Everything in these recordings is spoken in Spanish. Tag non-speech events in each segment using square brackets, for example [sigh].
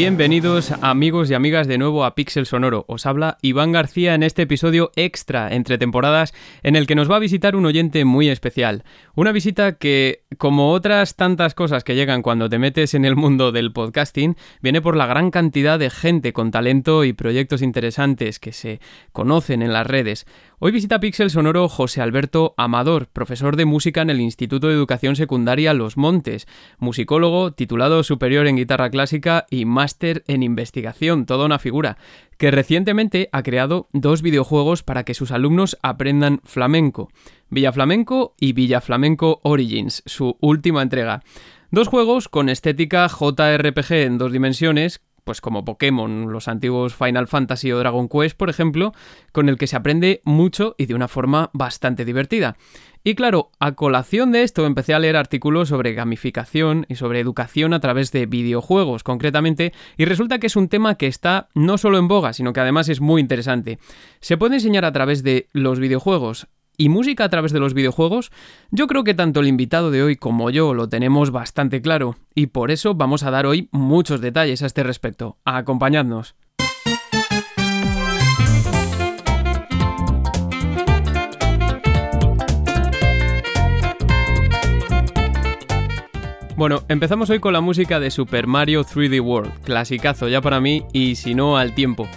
Bienvenidos amigos y amigas de nuevo a Pixel Sonoro. Os habla Iván García en este episodio extra entre temporadas en el que nos va a visitar un oyente muy especial. Una visita que, como otras tantas cosas que llegan cuando te metes en el mundo del podcasting, viene por la gran cantidad de gente con talento y proyectos interesantes que se conocen en las redes. Hoy visita Pixel Sonoro José Alberto Amador, profesor de música en el Instituto de Educación Secundaria Los Montes, musicólogo, titulado superior en guitarra clásica y máster en investigación, toda una figura, que recientemente ha creado dos videojuegos para que sus alumnos aprendan flamenco, Villa Flamenco y Villa Flamenco Origins, su última entrega. Dos juegos con estética JRPG en dos dimensiones pues como Pokémon, los antiguos Final Fantasy o Dragon Quest, por ejemplo, con el que se aprende mucho y de una forma bastante divertida. Y claro, a colación de esto empecé a leer artículos sobre gamificación y sobre educación a través de videojuegos concretamente, y resulta que es un tema que está no solo en boga, sino que además es muy interesante. Se puede enseñar a través de los videojuegos y música a través de los videojuegos, yo creo que tanto el invitado de hoy como yo lo tenemos bastante claro, y por eso vamos a dar hoy muchos detalles a este respecto. Acompañadnos. Bueno, empezamos hoy con la música de Super Mario 3D World, clasicazo ya para mí y si no al tiempo.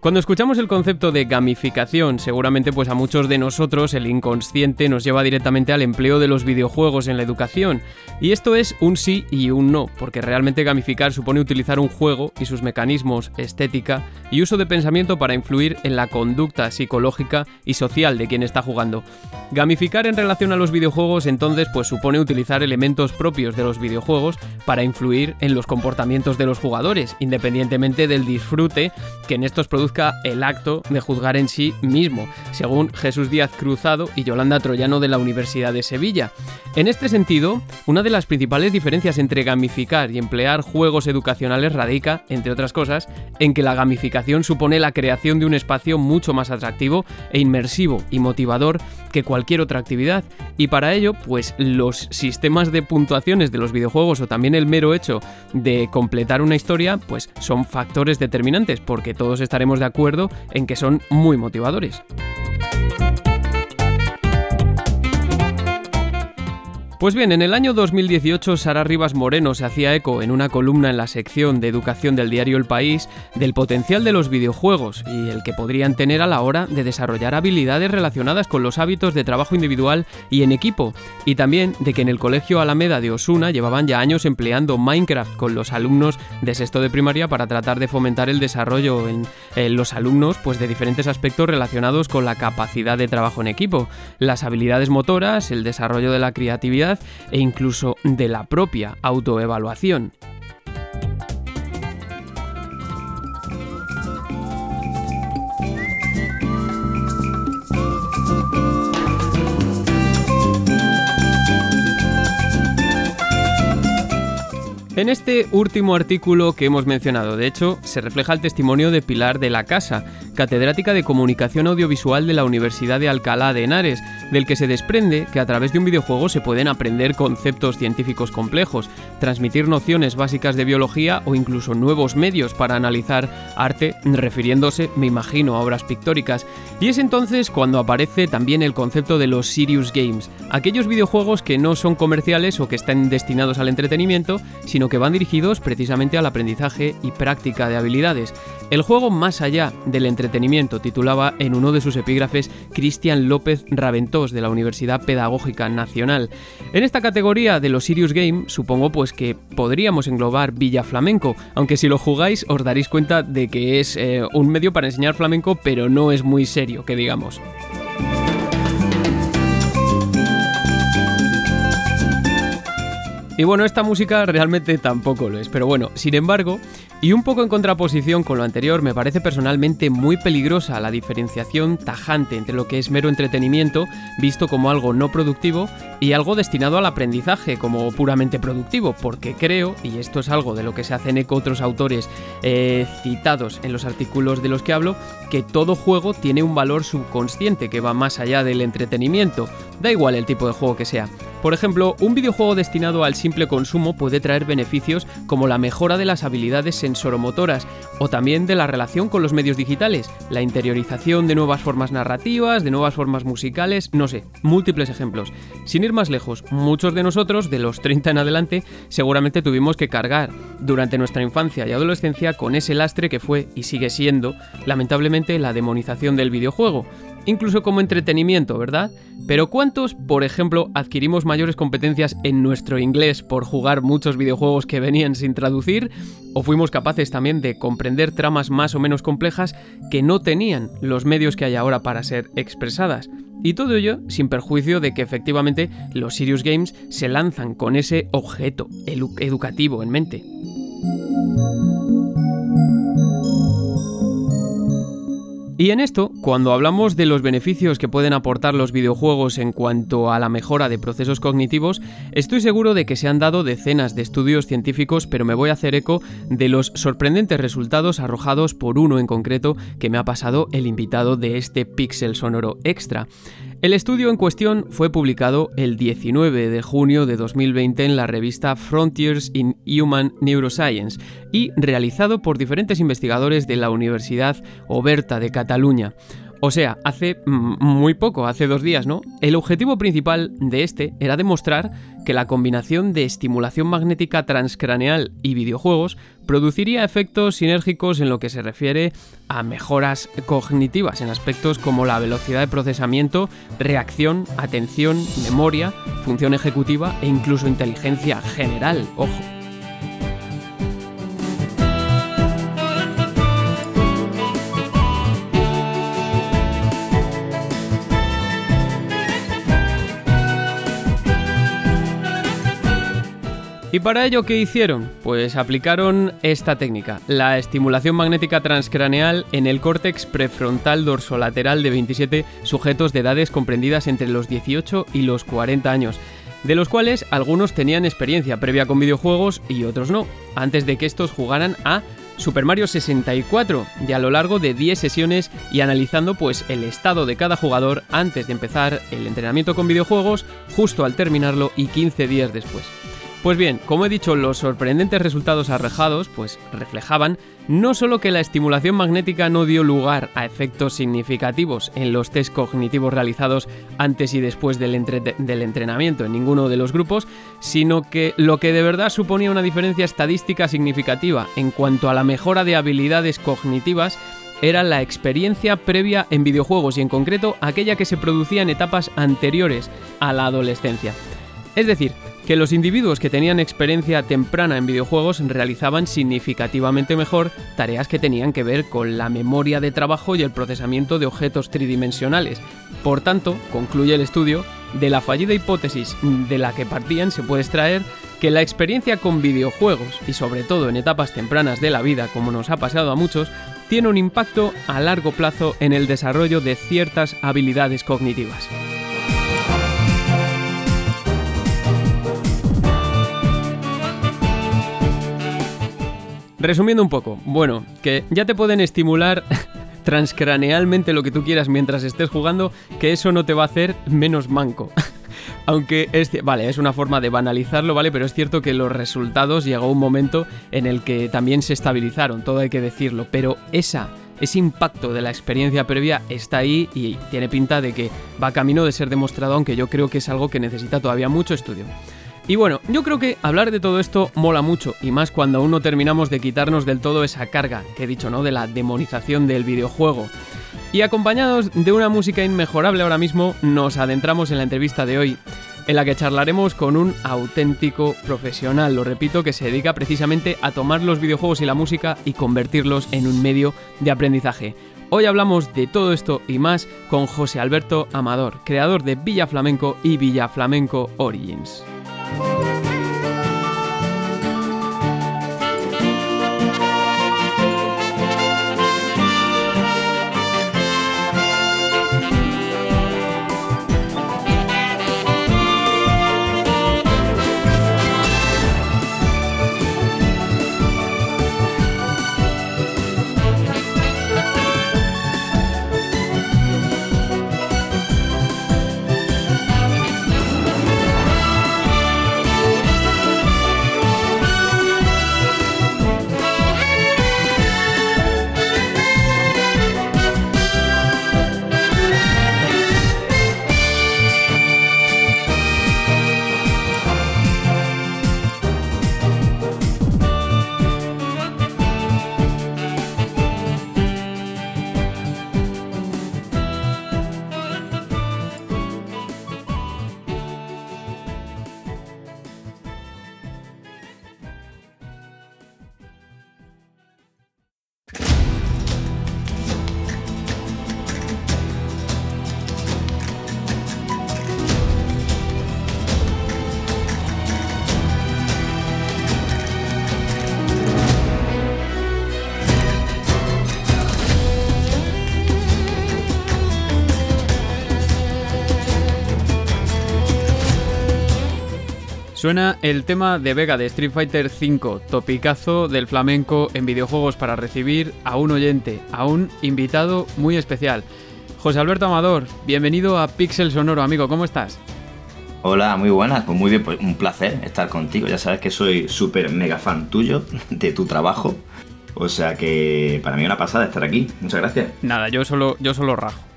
Cuando escuchamos el concepto de gamificación, seguramente pues a muchos de nosotros el inconsciente nos lleva directamente al empleo de los videojuegos en la educación. Y esto es un sí y un no, porque realmente gamificar supone utilizar un juego y sus mecanismos, estética y uso de pensamiento para influir en la conducta psicológica y social de quien está jugando. Gamificar en relación a los videojuegos entonces pues supone utilizar elementos propios de los videojuegos para influir en los comportamientos de los jugadores, independientemente del disfrute que en estos productos el acto de juzgar en sí mismo, según Jesús Díaz Cruzado y Yolanda Troyano de la Universidad de Sevilla. En este sentido, una de las principales diferencias entre gamificar y emplear juegos educacionales radica, entre otras cosas, en que la gamificación supone la creación de un espacio mucho más atractivo e inmersivo y motivador que cualquier otra actividad. Y para ello, pues los sistemas de puntuaciones de los videojuegos o también el mero hecho de completar una historia, pues son factores determinantes, porque todos estaremos de acuerdo en que son muy motivadores. Pues bien, en el año 2018 Sara Rivas Moreno se hacía eco en una columna en la sección de educación del diario El País del potencial de los videojuegos y el que podrían tener a la hora de desarrollar habilidades relacionadas con los hábitos de trabajo individual y en equipo, y también de que en el Colegio Alameda de Osuna llevaban ya años empleando Minecraft con los alumnos de sexto de primaria para tratar de fomentar el desarrollo en, los alumnos pues de diferentes aspectos relacionados con la capacidad de trabajo en equipo, las habilidades motoras, el desarrollo de la creatividad, e incluso de la propia autoevaluación. En este último artículo que hemos mencionado, de hecho, se refleja el testimonio de Pilar de la Casa, catedrática de Comunicación Audiovisual de la Universidad de Alcalá de Henares, del que se desprende que a través de un videojuego se pueden aprender conceptos científicos complejos, transmitir nociones básicas de biología o incluso nuevos medios para analizar arte, refiriéndose, me imagino, a obras pictóricas. Y es entonces cuando aparece también el concepto de los Serious Games, aquellos videojuegos que no son comerciales o que están destinados al entretenimiento, sino que van dirigidos precisamente al aprendizaje y práctica de habilidades. El juego más allá del entretenimiento titulaba en uno de sus epígrafes Cristian López Raventós de la Universidad Pedagógica Nacional. En esta categoría de los Serious Game supongo pues que podríamos englobar Villa Flamenco, aunque si lo jugáis os daréis cuenta de que es eh, un medio para enseñar flamenco pero no es muy serio, que digamos. Y bueno, esta música realmente tampoco lo es, pero bueno, sin embargo, y un poco en contraposición con lo anterior, me parece personalmente muy peligrosa la diferenciación tajante entre lo que es mero entretenimiento, visto como algo no productivo, y algo destinado al aprendizaje como puramente productivo, porque creo, y esto es algo de lo que se hacen eco otros autores eh, citados en los artículos de los que hablo, que todo juego tiene un valor subconsciente que va más allá del entretenimiento, da igual el tipo de juego que sea. Por ejemplo, un videojuego destinado al consumo puede traer beneficios como la mejora de las habilidades sensoromotoras o también de la relación con los medios digitales, la interiorización de nuevas formas narrativas, de nuevas formas musicales, no sé, múltiples ejemplos. Sin ir más lejos, muchos de nosotros, de los 30 en adelante, seguramente tuvimos que cargar durante nuestra infancia y adolescencia con ese lastre que fue y sigue siendo, lamentablemente, la demonización del videojuego incluso como entretenimiento, ¿verdad? Pero ¿cuántos, por ejemplo, adquirimos mayores competencias en nuestro inglés por jugar muchos videojuegos que venían sin traducir? ¿O fuimos capaces también de comprender tramas más o menos complejas que no tenían los medios que hay ahora para ser expresadas? Y todo ello sin perjuicio de que efectivamente los Serious Games se lanzan con ese objeto educativo en mente. Y en esto, cuando hablamos de los beneficios que pueden aportar los videojuegos en cuanto a la mejora de procesos cognitivos, estoy seguro de que se han dado decenas de estudios científicos, pero me voy a hacer eco de los sorprendentes resultados arrojados por uno en concreto que me ha pasado el invitado de este Pixel Sonoro Extra. El estudio en cuestión fue publicado el 19 de junio de 2020 en la revista Frontiers in Human Neuroscience y realizado por diferentes investigadores de la Universidad Oberta de Cataluña. O sea, hace muy poco, hace dos días, ¿no? El objetivo principal de este era demostrar que la combinación de estimulación magnética transcraneal y videojuegos produciría efectos sinérgicos en lo que se refiere a mejoras cognitivas en aspectos como la velocidad de procesamiento, reacción, atención, memoria, función ejecutiva e incluso inteligencia general, ojo. ¿Y para ello qué hicieron? Pues aplicaron esta técnica, la estimulación magnética transcraneal en el córtex prefrontal dorsolateral de 27 sujetos de edades comprendidas entre los 18 y los 40 años, de los cuales algunos tenían experiencia previa con videojuegos y otros no, antes de que estos jugaran a Super Mario 64 y a lo largo de 10 sesiones y analizando pues el estado de cada jugador antes de empezar el entrenamiento con videojuegos, justo al terminarlo y 15 días después. Pues bien, como he dicho, los sorprendentes resultados arrejados pues reflejaban no solo que la estimulación magnética no dio lugar a efectos significativos en los test cognitivos realizados antes y después del entrenamiento en ninguno de los grupos, sino que lo que de verdad suponía una diferencia estadística significativa en cuanto a la mejora de habilidades cognitivas era la experiencia previa en videojuegos y en concreto aquella que se producía en etapas anteriores a la adolescencia. Es decir, que los individuos que tenían experiencia temprana en videojuegos realizaban significativamente mejor tareas que tenían que ver con la memoria de trabajo y el procesamiento de objetos tridimensionales. Por tanto, concluye el estudio, de la fallida hipótesis de la que partían se puede extraer que la experiencia con videojuegos, y sobre todo en etapas tempranas de la vida, como nos ha pasado a muchos, tiene un impacto a largo plazo en el desarrollo de ciertas habilidades cognitivas. Resumiendo un poco, bueno, que ya te pueden estimular [laughs] transcranealmente lo que tú quieras mientras estés jugando, que eso no te va a hacer menos manco. [laughs] Aunque es, vale, es una forma de banalizarlo, ¿vale? Pero es cierto que los resultados llegó un momento en el que también se estabilizaron, todo hay que decirlo, pero ese impacto de la experiencia previa está ahí y tiene pinta de que va camino de ser demostrado, aunque yo creo que es algo que necesita todavía mucho estudio. Y bueno, yo creo que hablar de todo esto mola mucho, y más cuando aún no terminamos de quitarnos del todo esa carga, que he dicho, ¿no? De la demonización del videojuego. Y acompañados de una música inmejorable ahora mismo, nos adentramos en la entrevista de hoy, en la que charlaremos con un auténtico profesional, lo repito, que se dedica precisamente a tomar los videojuegos y la música y convertirlos en un medio de aprendizaje. Hoy hablamos de todo esto y más con José Alberto Amador, creador de Villa Flamenco y Villa Flamenco Origins. Bye. Suena el tema de Vega de Street Fighter V, topicazo del flamenco en videojuegos para recibir a un oyente, a un invitado muy especial. José Alberto Amador, bienvenido a Pixel Sonoro, amigo, ¿cómo estás? Hola, muy buenas, pues muy bien, pues un placer estar contigo. Ya sabes que soy súper mega fan tuyo, [laughs] de tu trabajo. O sea que para mí una pasada estar aquí. Muchas gracias. Nada, yo solo, yo solo rajo.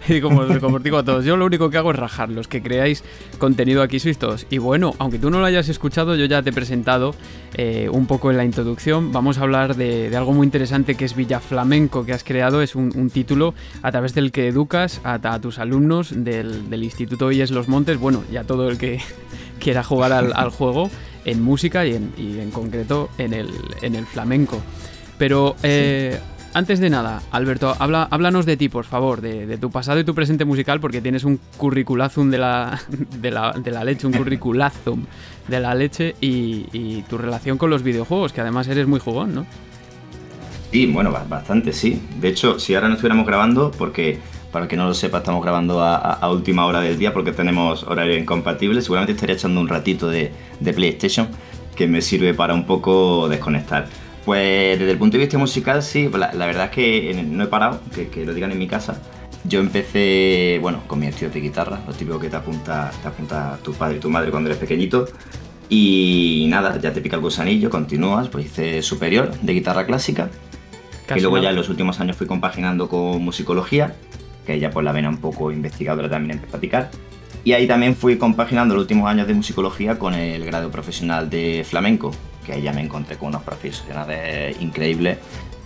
[laughs] y como, como os digo a todos, yo lo único que hago es rajar. Los que creáis contenido aquí sois todos. Y bueno, aunque tú no lo hayas escuchado, yo ya te he presentado eh, un poco en la introduccción. Vamos a hablar de, algo muy interesante que es Villa Flamenco que has creado. Es un, título a través del que educas a, tus alumnos del, Instituto Illes Los Montes, bueno, y a todo el que [laughs] quiera jugar al, juego en música y en, concreto en el, en el flamenco. Pero eh, antes de nada, Alberto, habla, háblanos de ti, por favor, de, tu pasado y tu presente musical, porque tienes un curriculazum de la, de la, leche, un curriculazum de la leche y, tu relación con los videojuegos, que además eres muy jugón, ¿no? Sí, bueno, bastante, sí. De hecho, si ahora no estuviéramos grabando, porque para que no lo sepa, estamos grabando a, última hora del día porque tenemos horario incompatible, seguramente estaría echando un ratito de, de PlayStation que me sirve para un poco desconectar. Pues desde el punto de vista musical, sí, la, verdad es que no he parado, que, lo digan en mi casa. Yo empecé, bueno, con mi estudios de guitarra, lo típico que te apunta, te apunta tu padre y tu madre cuando eres pequeñito. Y nada, ya te pica el gusanillo, continúas, pues hice superior de guitarra clásica. y luego ya en los últimos años fui compaginando con musicología, que ya pues la vena un poco investigadora también empecé a picar. Y ahí también fui compaginando los últimos años de musicología con el grado profesional de flamenco, que ahí ya me encontré con unos profesionales increíbles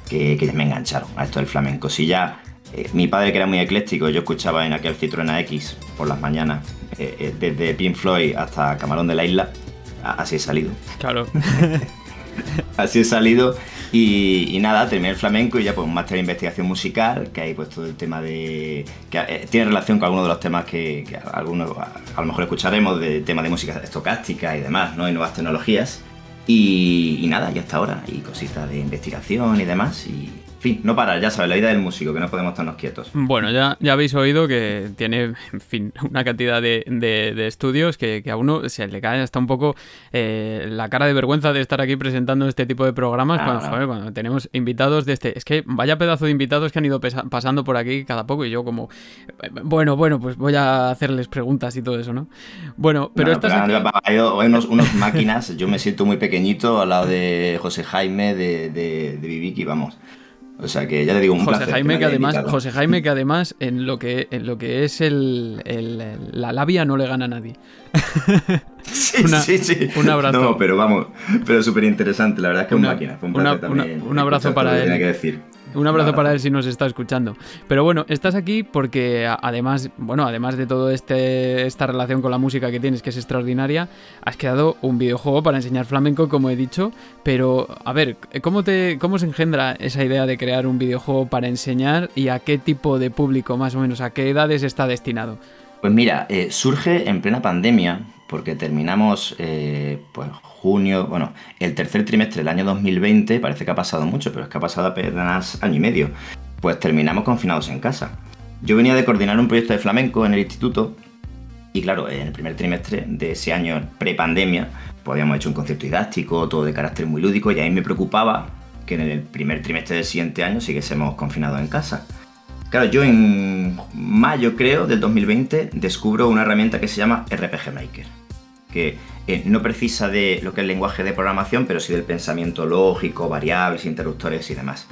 que, que me engancharon a esto del flamenco. Si ya eh, mi padre que era muy ecléctico, yo escuchaba en aquel Citroën X por las mañanas, eh, eh, desde Pink Floyd hasta Camarón de la Isla, así he salido. Claro. [laughs] así he salido y, nada, terminé el flamenco y ya pues un máster de investigación musical, que hay pues todo el tema de... que tiene relación con algunos de los temas que, algunos a, lo mejor escucharemos, de tema de música estocástica y demás, ¿no? Y nuevas tecnologías. Y, nada, y hasta ahora, y cositas de investigación y demás, y fin, no parar, ya sabes, la vida del músico, que no podemos estarnos quietos. Bueno, ya, ya habéis oído que tiene, en fin, una cantidad de, de, estudios que, a uno se le cae hasta un poco eh, la cara de vergüenza de estar aquí presentando este tipo de programas cuando, cuando, tenemos invitados de este... Es que vaya pedazo de invitados que han ido pasando por aquí cada poco y yo como... Bueno, bueno, pues voy a hacerles preguntas y todo eso, ¿no? Bueno, pero estas... Hay unos, unos máquinas, yo me siento muy pequeñito al lado de José Jaime, de, de, de Viviki, vamos. O sea que ya te digo, un José Jaime que, además, José Jaime que además en lo que en lo que es el, la labia no le gana a nadie. [laughs] sí, sí, sí. Un abrazo. No, pero vamos, pero súper interesante, la verdad es que una, un máquina. Fue un, también un abrazo para él. Que decir. Un abrazo para él si nos está escuchando. Pero bueno, estás aquí porque además, bueno, además de todo este esta relación con la música que tienes que es extraordinaria, has creado un videojuego para enseñar flamenco, como he dicho, pero a ver, ¿cómo te cómo se engendra esa idea de crear un videojuego para enseñar y a qué tipo de público más o menos, a qué edades está destinado? Pues mira, eh, surge en plena pandemia, porque terminamos eh, pues junio, bueno, el tercer trimestre del año 2020, parece que ha pasado mucho, pero es que ha pasado apenas año y medio, pues terminamos confinados en casa. Yo venía de coordinar un proyecto de flamenco en el instituto y claro, en el primer trimestre de ese año pre-pandemia, pues habíamos hecho un concierto didáctico, todo de carácter muy lúdico y ahí me preocupaba que en el primer trimestre del siguiente año siguiésemos confinados en casa. Claro, yo en mayo creo del 2020 descubro una herramienta que se llama RPG Maker, que eh, no precisa de lo que es el lenguaje de programación, pero sí del pensamiento lógico, variables, interruptores y demás.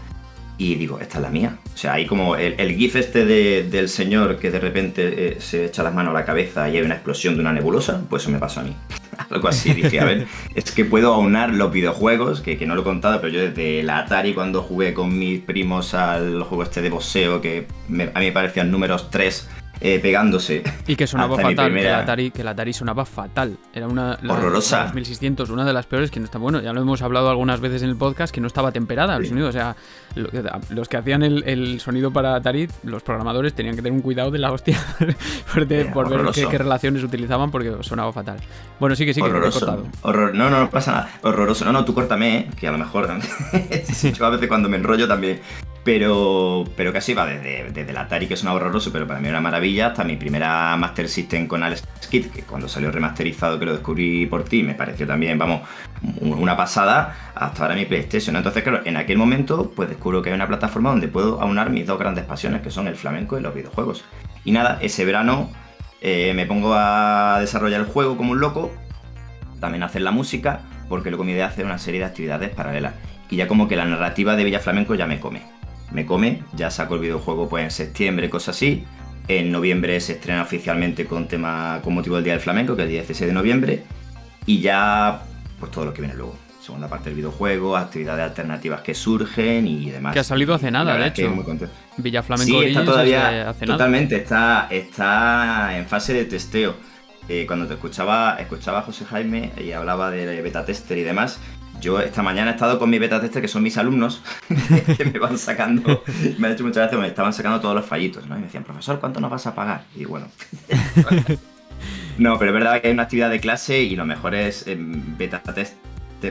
Y digo, esta es la mía. O sea, hay como el, GIF este del señor que de repente eh, se echa las manos a la cabeza y hay una explosión de una nebulosa, pues eso me pasó a mí. [laughs] Algo así, dije, a ver, es que puedo aunar los videojuegos, que, que, no lo he contado, pero yo desde la Atari cuando jugué con mis primos al juego este de boxeo, que a mí me parecían números 3 eh, pegándose. Y que sonaba fatal, que, la Atari, que la Atari sonaba fatal. Era una. Horrorosa. 2600, una de las peores que no está. Bueno, ya lo hemos hablado algunas veces en el podcast, que no estaba temperada el sonido. O sea, los que hacían el, sonido para Atari, los programadores tenían que tener un cuidado de la hostia [laughs] por, ver qué, relaciones utilizaban porque sonaba fatal. Bueno, sí que sí que Horroroso. Horror, no, no, no pasa nada. Horroroso. No, no, tú córtame, ¿eh? que a lo mejor. [laughs] yo a veces cuando me enrollo también Pero, pero casi va desde, desde el Atari, que un horroroso, pero para mí era una maravilla, hasta mi primera Master System con Alex Kidd, que cuando salió remasterizado, que lo descubrí por ti, me pareció también, vamos, una pasada, hasta ahora mi PlayStation. Entonces, claro, en aquel momento, pues descubro que hay una plataforma donde puedo aunar mis dos grandes pasiones, que son el flamenco y los videojuegos. Y nada, ese verano eh, me pongo a desarrollar el juego como un loco, también hacer la música, porque luego mi idea es hacer una serie de actividades paralelas. Y ya como que la narrativa de Villa Flamenco ya me come me come. Ya saco el videojuego pues en septiembre, cosas así. En noviembre se estrena oficialmente con tema con motivo del Día del Flamenco, que es el 16 de noviembre. Y ya, pues todo lo que viene luego. Segunda parte del videojuego, actividades alternativas que surgen y demás. Que ha salido hace nada, de hecho. Villa Flamenco sí, está todavía, hace totalmente, Está, está en fase de testeo. Eh, cuando te escuchaba, escuchaba a José Jaime y hablaba de beta tester y demás, yo esta mañana he estado con mi beta tester, que son mis alumnos, [laughs] que me van sacando, [laughs] me han hecho muchas gracias, me estaban sacando todos los fallitos, ¿no? Y me decían, profesor, ¿cuánto nos vas a pagar? Y bueno. [laughs] no, pero es verdad que hay una actividad de clase y lo mejor es em, beta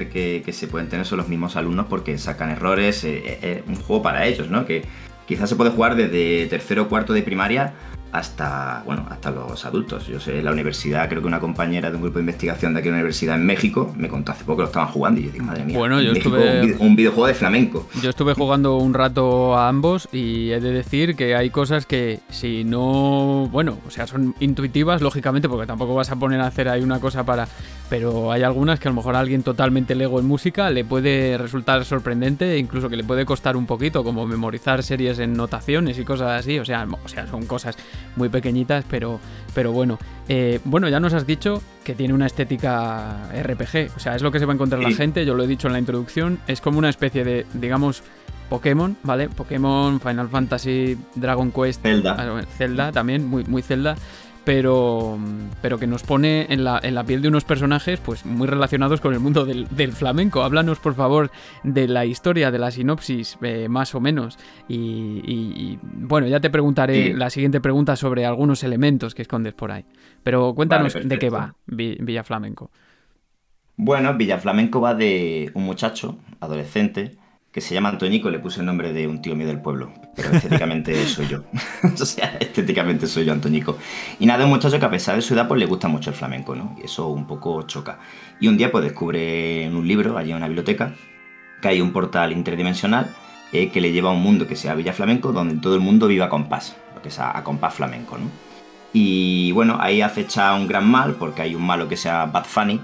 que, se pueden tener son los mismos alumnos porque sacan errores, eh, eh, eh, un juego para ellos, ¿no? Que quizás se puede jugar desde tercero o cuarto de primaria hasta, bueno, hasta los adultos. Yo sé, la universidad, creo que una compañera de un grupo de investigación de aquí en la universidad en México me contó hace poco que lo estaban jugando y yo digo, madre mía, bueno, yo estuve... un, videojuego de flamenco. Yo estuve jugando un rato a ambos y he de decir que hay cosas que si no, bueno, o sea, son intuitivas, lógicamente, porque tampoco vas a poner a hacer ahí una cosa para... Pero hay algunas que a lo mejor a alguien totalmente lego en música le puede resultar sorprendente incluso que le puede costar un poquito, como memorizar series en notaciones y cosas así. O sea, o sea son cosas muy pequeñitas, pero, pero bueno. Eh, bueno, ya nos has dicho que tiene una estética RPG, o sea, es lo que se va a encontrar la gente, yo lo he dicho en la introducción, es como una especie de, digamos, Pokémon, ¿vale? Pokémon, Final Fantasy, Dragon Quest, Zelda, Zelda también, muy, muy Zelda, pero, pero que nos pone en la, en la, piel de unos personajes pues muy relacionados con el mundo del, flamenco. Háblanos, por favor, de la historia, de la sinopsis, eh, más o menos. Y, bueno, ya te preguntaré la siguiente pregunta sobre algunos elementos que escondes por ahí. Pero cuéntanos de qué va Villa Flamenco. Bueno, Villa Flamenco va de un muchacho, adolescente, que se llama Antoñico, le puse el nombre de un tío mío del pueblo, pero estéticamente [laughs] soy yo. [laughs] o sea, estéticamente soy yo, Antoñico. Y nada, un muchacho que a pesar de su edad, pues le gusta mucho el flamenco, ¿no? Y eso un poco choca. Y un día, pues descubre en un libro, allí en una biblioteca, que hay un portal interdimensional eh, que le lleva a un mundo que sea Villa Flamenco, donde todo el mundo viva a compás, lo que es a, compás flamenco, ¿no? Y bueno, ahí acecha un gran mal, porque hay un malo que sea Bad Funny,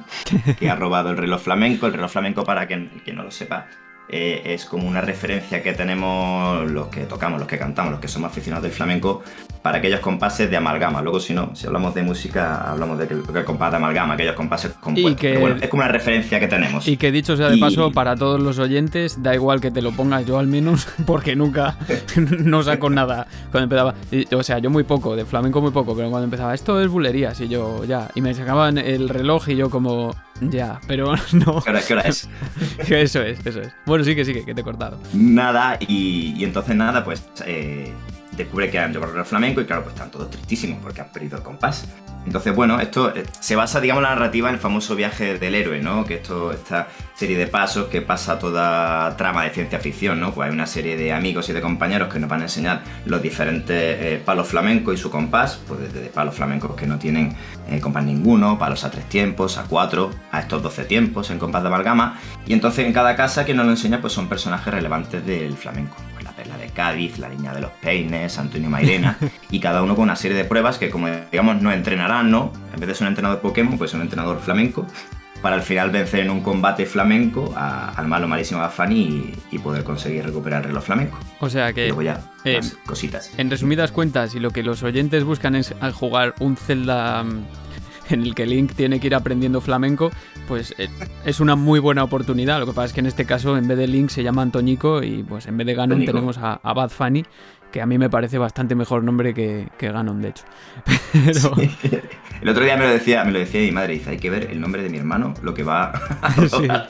que ha robado el reloj flamenco. El reloj flamenco, para quien, quien no lo sepa, eh, es como una referencia que tenemos los que tocamos, los que cantamos, los que somos aficionados del flamenco, para aquellos compases de amalgama. Luego, si no, si hablamos de música, hablamos de que el, compás de amalgama, aquellos compases compuestos. es como una referencia que tenemos. Y que dicho sea de paso, para todos los oyentes, da igual que te lo pongas yo al menos, [laughs] porque nunca [laughs] no saco nada cuando empezaba. o sea, yo muy poco, de flamenco muy poco, pero cuando empezaba, esto es bulerías, y yo ya, y me sacaban el reloj y yo como ya, pero [laughs] no. ¿Qué hora, es? eso es, eso es. Bueno, sí que sí, que, te he cortado. Nada, y, entonces nada, pues eh, descubre que han llevado el flamenco y claro, pues están todos tristísimos porque han perdido el compás. Entonces, bueno, esto eh, se basa, digamos, la narrativa en el famoso viaje del héroe, ¿no? Que esto, esta serie de pasos que pasa toda trama de ciencia ficción, ¿no? Pues hay una serie de amigos y de compañeros que nos van a enseñar los diferentes eh, palos flamencos y su compás, pues desde palos flamencos que no tienen eh, compás ninguno, palos a tres tiempos, a cuatro, a estos doce tiempos en compás de amalgama. Y entonces en cada casa que nos lo enseña, pues son personajes relevantes del flamenco. La de Cádiz, la Niña de los Peines, Antonio Mairena, [laughs] y cada uno con una serie de pruebas que, como digamos, no entrenarán, ¿no? En vez de ser un entrenador Pokémon, pues un entrenador flamenco, para al final vencer en un combate flamenco al malo malísimo Bafani y, poder conseguir recuperar el reloj flamenco. O sea que. luego ya, eh, cositas. En resumidas cuentas, y lo que los oyentes buscan es jugar un Zelda mm, en el que Link tiene que ir aprendiendo flamenco, pues eh, es una muy buena oportunidad. Lo que pasa es que en este caso, en vez de Link, se llama Antoñico y pues en vez de Ganon tenemos a, Bad Funny que a mí me parece bastante mejor nombre que, que Ganon, de hecho. [laughs] El otro día me lo decía, me lo decía mi madre, dice, hay que ver el nombre de mi hermano, lo que va [laughs] a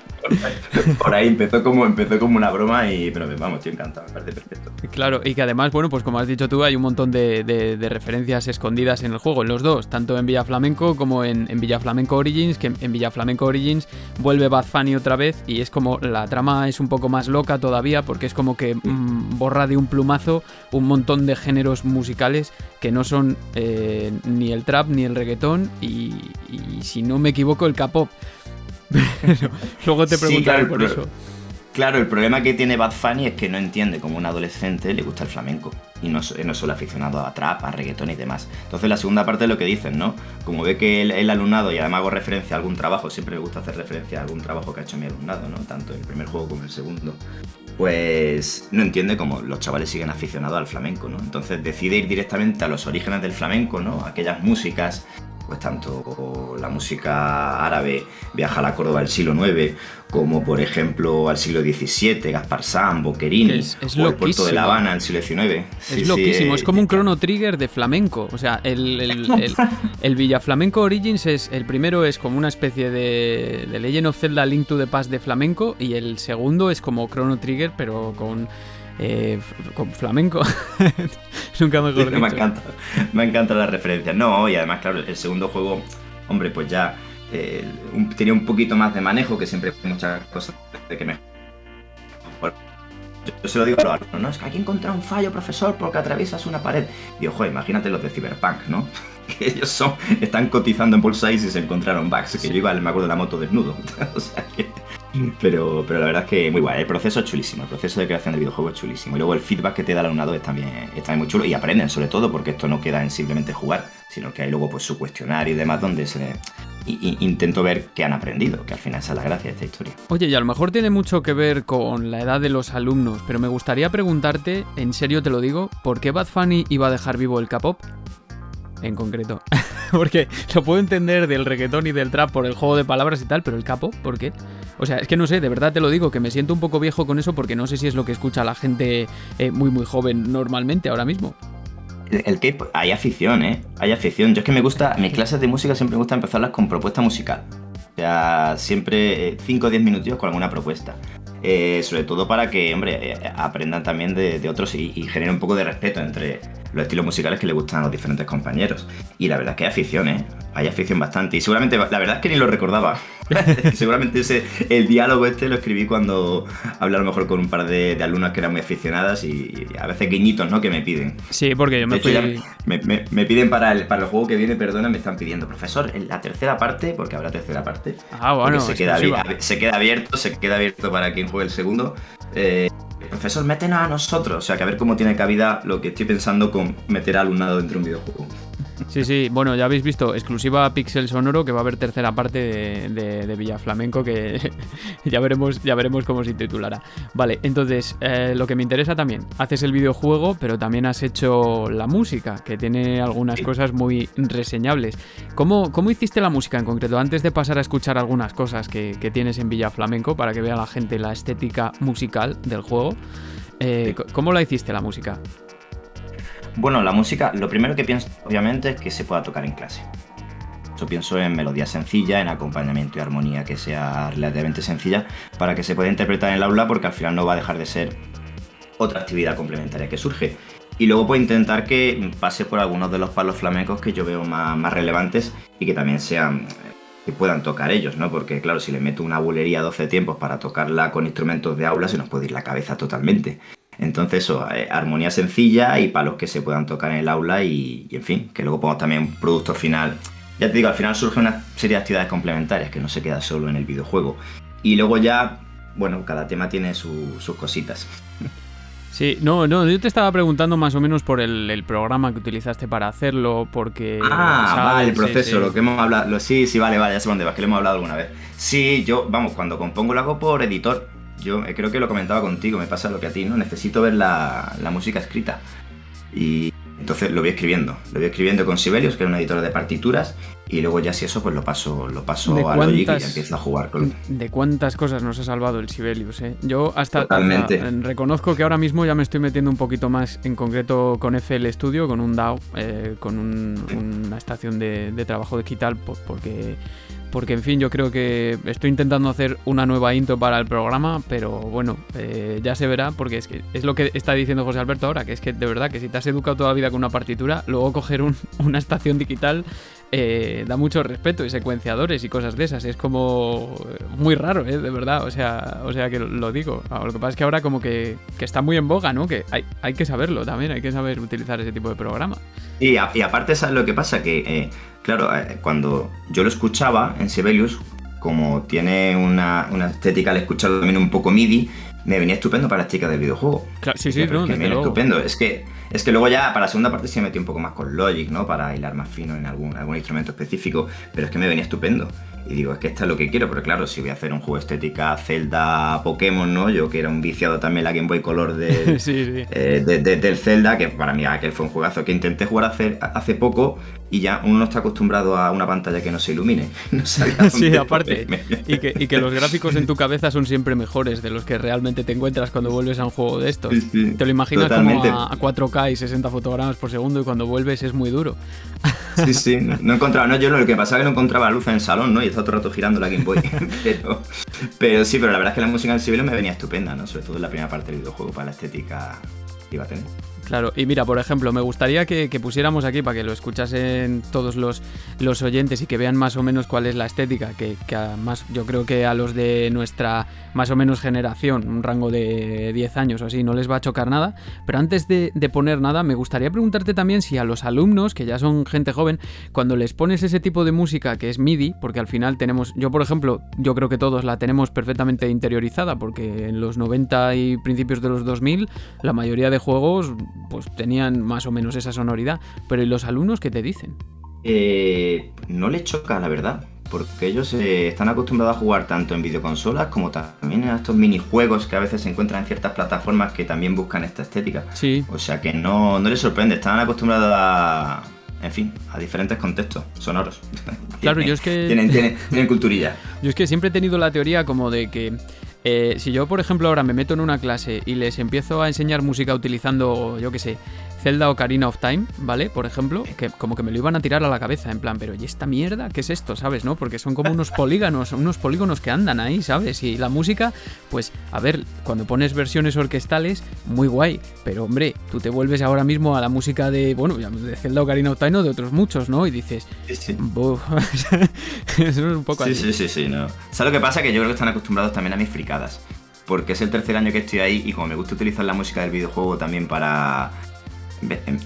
por ahí empezó como empezó como una broma y pero vamos, estoy encantado, me parece perfecto. Claro, y que además, bueno, pues como has dicho tú, hay un montón de, referencias escondidas en el juego, en los dos, tanto en Villa Flamenco como en, Villa Flamenco Origins, que en Villa Flamenco Origins vuelve Bad Funny otra vez y es como la trama es un poco más loca todavía porque es como que mm, borra de un plumazo un montón de géneros musicales que no son eh, ni el trap ni el reggaetón y, si no me equivoco el K-pop. [laughs] luego te preguntaré por eso. Claro, el problema que tiene Bad Funny es que no entiende cómo un adolescente le gusta el flamenco. Y no, no solo aficionado a trap, a reggaetón y demás. Entonces la segunda parte es lo que dicen, ¿no? Como ve que el, alumnado, y además hago referencia a algún trabajo, siempre me gusta hacer referencia a algún trabajo que ha hecho mi alumnado, ¿no? Tanto el primer juego como el segundo. Pues no entiende cómo los chavales siguen aficionados al flamenco, ¿no? Entonces decide ir directamente a los orígenes del flamenco, ¿no? Aquellas músicas pues tanto la música árabe viaja a la Córdoba del siglo IX, como por ejemplo al siglo XVII, Gaspar Sam, Boquerini, es, o el puerto de La Habana del siglo XIX. es loquísimo, es como un Chrono Trigger de flamenco. O sea, el, el, [laughs] el, Villa Flamenco Origins es el primero es como una especie de, de Legend of Zelda Link to the Past de flamenco y el segundo es como Chrono Trigger pero con eh, con flamenco. [laughs] Nunca mejor dicho. Me encanta, me encanta la referencia. No, y además, claro, el segundo juego, hombre, pues ya eh, tenía un poquito más de manejo, que siempre hay muchas cosas de que me. Yo se lo digo a los alumnos, ¿no? Es que hay que encontrar un fallo, profesor, porque atraviesas una pared. Y ojo, imagínate los de Cyberpunk, ¿no? [laughs] Que ellos son, están cotizando en bolsa y se encontraron bugs. Que yo iba, me acuerdo de la moto desnudo. [laughs] o sea que pero, pero la verdad es que muy guay. El proceso es chulísimo. El proceso de creación de videojuegos es chulísimo. Y luego el feedback que te da el alumnado es también, está muy chulo. Y aprenden sobre todo porque esto no queda en simplemente jugar, sino que hay luego pues su cuestionario y demás donde se intento ver qué han aprendido, que al final es la gracia de esta historia. Oye, y a lo mejor tiene mucho que ver con la edad de los alumnos, pero me gustaría preguntarte, en serio te lo digo, ¿por qué Bad Funny iba a dejar vivo el K-pop? en concreto. [laughs] [laughs] Porque lo puedo entender del reggaetón y del trap por el juego de palabras y tal, pero el capo, ¿por qué? O sea, es que no sé, de verdad te lo digo, que me siento un poco viejo con eso porque no sé si es lo que escucha la gente eh, muy muy joven normalmente ahora mismo. El, que hay afición, ¿eh? Hay afición. Yo es que me gusta, mis clases de música siempre me gusta empezarlas con propuesta musical. O sea, siempre 5 o 10 minutos con alguna propuesta. Eh, sobre todo para que, hombre, eh, aprendan también de, otros y generen un poco de respeto entre los estilos musicales que le gustan a los diferentes compañeros. Y la verdad es que hay afición, ¿eh? Hay afición bastante. Y seguramente, la verdad es que ni lo recordaba. [laughs] [laughs] seguramente ese, el diálogo este lo escribí cuando hablé a lo mejor con un par de, alumnas que eran muy aficionadas y, a veces guiñitos, ¿no? Que me piden. Sí, porque yo me fui... me, piden para el, para el juego que viene, perdona, me están pidiendo, profesor, en la tercera parte, porque habrá tercera parte. Ah, bueno. Se queda, se queda abierto, se queda abierto para quien juegue el segundo. Eh, profesor, métenos a nosotros. O sea, que a ver cómo tiene cabida lo que estoy pensando con meter alumnado dentro de un videojuego. Sí, sí, bueno, ya habéis visto, exclusiva Pixel Sonoro, que va a haber tercera parte de, de, Villa Flamenco, que [laughs] ya veremos, ya veremos cómo se titulará. Vale, entonces, eh, lo que me interesa también, haces el videojuego, pero también has hecho la música, que tiene algunas cosas muy reseñables. ¿Cómo, ¿Cómo, hiciste la música en concreto? Antes de pasar a escuchar algunas cosas que, que tienes en Villa Flamenco, para que vea la gente la estética musical del juego, eh, ¿cómo la hiciste la música? Bueno, la música, lo primero que pienso, obviamente, es que se pueda tocar en clase. Yo pienso en melodía sencilla, en acompañamiento y armonía que sea relativamente sencilla para que se pueda interpretar en el aula porque al final no va a dejar de ser otra actividad complementaria que surge. Y luego puedo intentar que pase por algunos de los palos flamencos que yo veo más, relevantes y que también sean que puedan tocar ellos, ¿no? Porque claro, si le meto una bulería 12 tiempos para tocarla con instrumentos de aula se nos puede ir la cabeza totalmente. Entonces, eso, eh, armonía sencilla y palos que se puedan tocar en el aula y, en fin, que luego pongamos también un producto final. Ya te digo, al final surge una serie de actividades complementarias que no se queda solo en el videojuego. Y luego ya, bueno, cada tema tiene sus cositas. Sí, no, no, yo te estaba preguntando más o menos por el, programa que utilizaste para hacerlo, porque... Ah, vale, el proceso, lo que hemos hablado, sí, sí, vale, vale, ya sé dónde vas, que lo hemos hablado alguna vez. Sí, yo, vamos, cuando compongo lo hago por editor, yo eh, creo que lo comentaba contigo, me pasa lo que a ti, ¿no? Necesito ver la, música escrita. Y Entonces lo voy escribiendo, lo voy escribiendo con Sibelius, que es una editora de partituras, y luego ya si eso, pues lo paso, lo paso a Logic y ya empiezo a jugar con... De cuántas cosas nos ha salvado el Sibelius, ¿eh? Yo hasta, Totalmente. reconozco que ahora mismo ya me estoy metiendo un poquito más, en concreto con FL Studio, con un DAO, eh, con una estación de, de trabajo digital, porque porque en fin, yo creo que estoy intentando hacer una nueva intro para el programa, pero bueno, eh, ya se verá, porque es que es lo que está diciendo José Alberto ahora, que es que de verdad que si te has educado toda la vida con una partitura, luego coger [laughs] una estación digital eh, da mucho respeto y secuenciadores y cosas de esas. Es como muy raro, ¿eh? de verdad. O sea, o sea que lo digo. Lo que pasa es que ahora como que, está muy en boga, ¿no? Que hay, hay, que saberlo también, hay que saber utilizar ese tipo de programa. Y, y aparte, ¿sabes lo que pasa? Que, eh, claro, eh, cuando yo lo escuchaba en Sibelius, como tiene una, una estética al escucharlo también un poco MIDI, me venía estupendo para las chicas del videojuego. sí, sí, no, me viene estupendo. Es que, es que luego ya para la segunda parte se metió un poco más con Logic, ¿no? Para hilar más fino en algún, algún instrumento específico, pero es que me venía estupendo. Y digo, es que esto es lo que quiero, pero claro, si voy a hacer un juego estética Zelda Pokémon, ¿no? Yo que era un viciado también la Game Boy Color de, [laughs] eh, del Zelda, que para mí aquel fue un juegazo que intenté jugar hace, hace poco y ya uno no está acostumbrado a una pantalla que no se ilumine. [laughs] No sí, aparte. Y que, y que, los [laughs] gráficos en tu cabeza son siempre mejores de los que realmente te encuentras cuando vuelves a un juego de estos. te lo imaginas como a, 4K y 60 fotogramas por segundo y cuando vuelves es muy duro. Sí, sí, no, encontraba, no, yo lo que pasaba es que no encontraba luz en el salón, ¿no? Y estaba todo el rato girando la Game Boy. [laughs] [laughs] pero, pero sí, pero la verdad es que la música en civil me venía estupenda, ¿no? Sobre todo en la primera parte del videojuego para la estética que iba a tener. Claro, y mira, por ejemplo, me gustaría que, pusiéramos aquí para que lo escuchasen todos los, los, oyentes y que vean más o menos cuál es la estética, que, que además yo creo que a los de nuestra más o menos generación, un rango de 10 años o así, no les va a chocar nada. Pero antes de, poner nada, me gustaría preguntarte también si a los alumnos, que ya son gente joven, cuando les pones ese tipo de música que es MIDI, porque al final tenemos, yo por ejemplo, yo creo que todos la tenemos perfectamente interiorizada, porque en los 90 y principios de los 2000, la mayoría de juegos pues tenían más o menos esa sonoridad. Pero ¿y los alumnos qué te dicen? Eh, no les choca, la verdad. Porque ellos eh, están acostumbrados a jugar tanto en videoconsolas como también en estos minijuegos que a veces se encuentran en ciertas plataformas que también buscan esta estética. Sí. O sea que no, no les sorprende, están acostumbrados a, en fin, a diferentes contextos sonoros. Claro, yo [laughs] es que. Tienen, tienen, tienen, culturilla. [laughs] Yo es que siempre he tenido la teoría como de que eh, si yo, por ejemplo, ahora me meto en una clase y les empiezo a enseñar música utilizando, yo qué sé, Zelda Ocarina of Time, ¿vale? Por ejemplo, que como que me lo iban a tirar a la cabeza, en plan, pero ¿y esta mierda? ¿Qué es esto? ¿Sabes? ¿No? Porque son como unos [laughs] polígonos, unos polígonos que andan ahí, ¿sabes? Y la música, pues, a ver, cuando pones versiones orquestales, muy guay, pero hombre, tú te vuelves ahora mismo a la música de, bueno, de Zelda Ocarina of Time o de otros muchos, ¿no? Y dices, sí, sí. [laughs] eso es un poco sí, Sí, sí, sí, no. ¿Sabes lo que pasa? Que yo creo que están acostumbrados también a mis fricadas porque es el tercer año que estoy ahí y como me gusta utilizar la música del videojuego también para,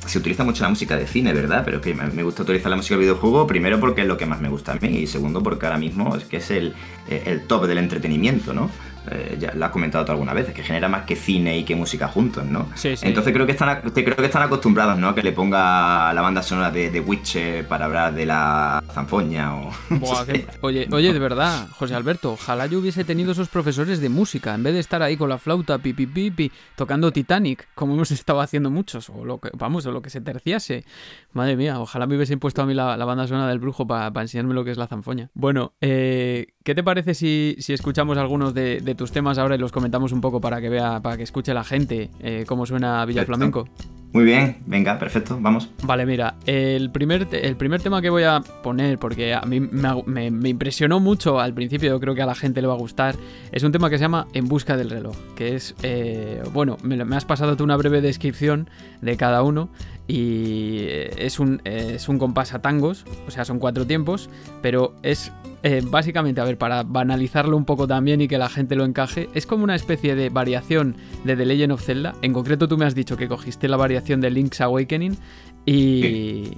se utiliza mucho la música de cine, ¿verdad? Pero que me gusta utilizar la música de videojuego, primero porque es lo que más me gusta a mí y segundo porque ahora mismo es que es el, eh, el top del entretenimiento, ¿no? Eh, ya lo has comentado tú alguna vez, que genera más que cine y que música juntos, ¿no? Sí, sí. Entonces creo que están, creo que están acostumbrados, ¿no? A que le ponga la banda sonora de, de Witcher para hablar de la zanfoña o... [laughs] oye, oye, de verdad, José Alberto, ojalá yo hubiese tenido esos profesores de música, en vez de estar ahí con la flauta, pipi, pipi, tocando Titanic, como hemos estado haciendo muchos, o lo que, vamos, o lo que se terciase. Madre mía, ojalá me hubiesen puesto a mí la, banda sonora del brujo para enseñarme lo que es la zanfoña. Bueno, eh, ¿qué te parece si, si escuchamos algunos de tus temas ahora y los comentamos un poco para que vea, para que escuche la gente eh, cómo suena Villa Flamenco. Muy bien, venga, perfecto, vamos. Vale, mira, el primer, el primer tema que voy a poner, porque a mí me, impresionó mucho al principio, yo creo que a la gente le va a gustar, es un tema que se llama En busca del reloj, que es, eh, bueno, me, has pasado tú una breve descripción de cada uno y es un, es un compás a tangos, o sea, son cuatro tiempos, pero es eh, básicamente, a ver, para banalizarlo un poco también y que la gente lo encaje, es como una especie de variación de The Legend of Zelda. En concreto, tú me has dicho que cogiste la variación de Link's Awakening y,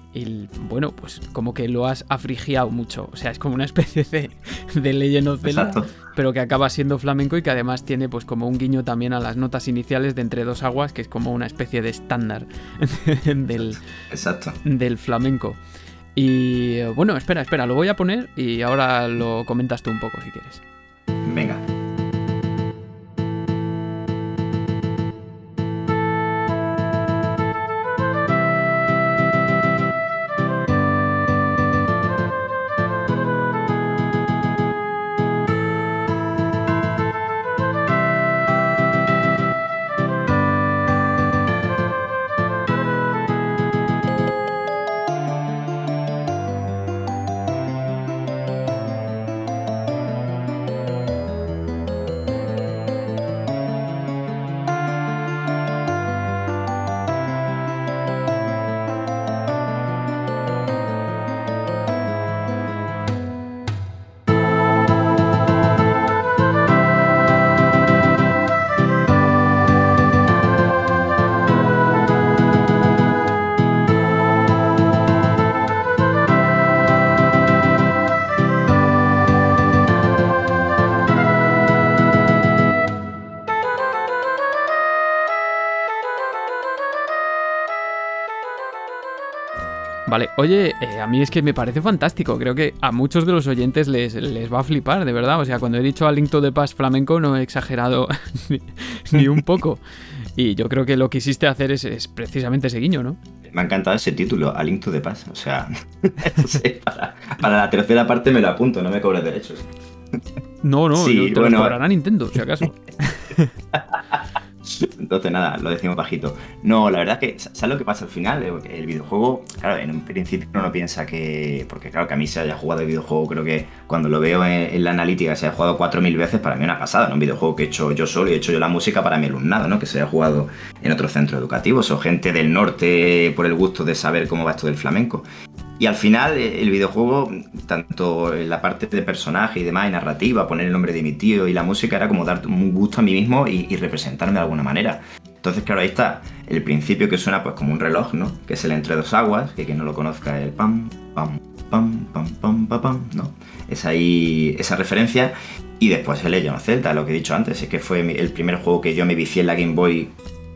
bueno, pues como que lo has afrigiado mucho. O sea, es como una especie de, de Legend of Zelda, pero que acaba siendo flamenco y que además tiene pues como un guiño también a las notas iniciales de Entre dos aguas, que es como una especie de estándar [laughs] del, Exacto. del flamenco. Y bueno, espera, espera, lo voy a poner y ahora lo comentas tú un poco si quieres. Venga. Vale, oye, eh, a mí es que me parece fantástico. Creo que a muchos de los oyentes les, les va a flipar, de verdad. O sea, cuando he dicho a Link to the Past flamenco no he exagerado [laughs] ni, un poco. Y yo creo que lo que quisiste hacer es, precisamente ese guiño, ¿no? Me ha encantado ese título, A Link to the Past. O sea, [laughs] para, para, la tercera parte me lo apunto, no me cobres derechos. No, no, sí, te bueno, cobrará Nintendo, si acaso. [laughs] Entonces, nada, lo decimos bajito. No, la verdad es que, ¿sabes lo que pasa al final? El videojuego, claro, en un principio uno piensa que. Porque, claro, que a mí se haya jugado el videojuego, creo que cuando lo veo en, la analítica se haya jugado 4.000 veces, para mí una pasada, ¿no? Un videojuego que he hecho yo solo y he hecho yo la música para mi alumnado, ¿no? Que se haya jugado en otros centros educativos o gente del norte por el gusto de saber cómo va esto del flamenco. Y al final eh, el videojuego, tanto en la parte de personaje y demás, y narrativa, poner el nombre de mi tío y la música, era como dar un gusto a mí mismo y, representarme de alguna manera. Entonces, claro, ahí está el principio que suena pues como un reloj, ¿no? Que es el entre dos aguas, que quien no lo conozca es el pam, pam, pam, pam, pam, pam, pam, ¿no? Es ahí esa referencia. Y después el Legend of Zelda, lo que he dicho antes, es que fue el primer juego que yo me vicié en la Game Boy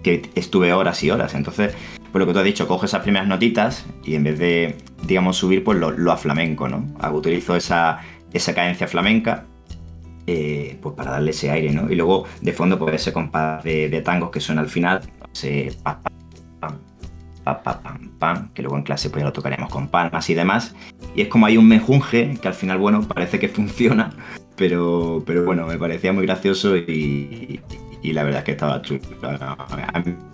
que estuve horas y horas. Entonces, pues lo que tú has dicho, cojo esas primeras notitas y en vez de, digamos, subir, pues lo, a flamenco, ¿no? Utilizo esa, esa cadencia flamenca eh, pues para darle ese aire, ¿no? Y luego de fondo pues ese compás de, tangos que suena al final, ese pa, pa, pam, pam, que luego en clase pues ya lo tocaremos con palmas y demás. Y es como hay un mejunje que al final, bueno, parece que funciona, pero, pero bueno, me parecía muy gracioso y la verdad es que estaba chulo.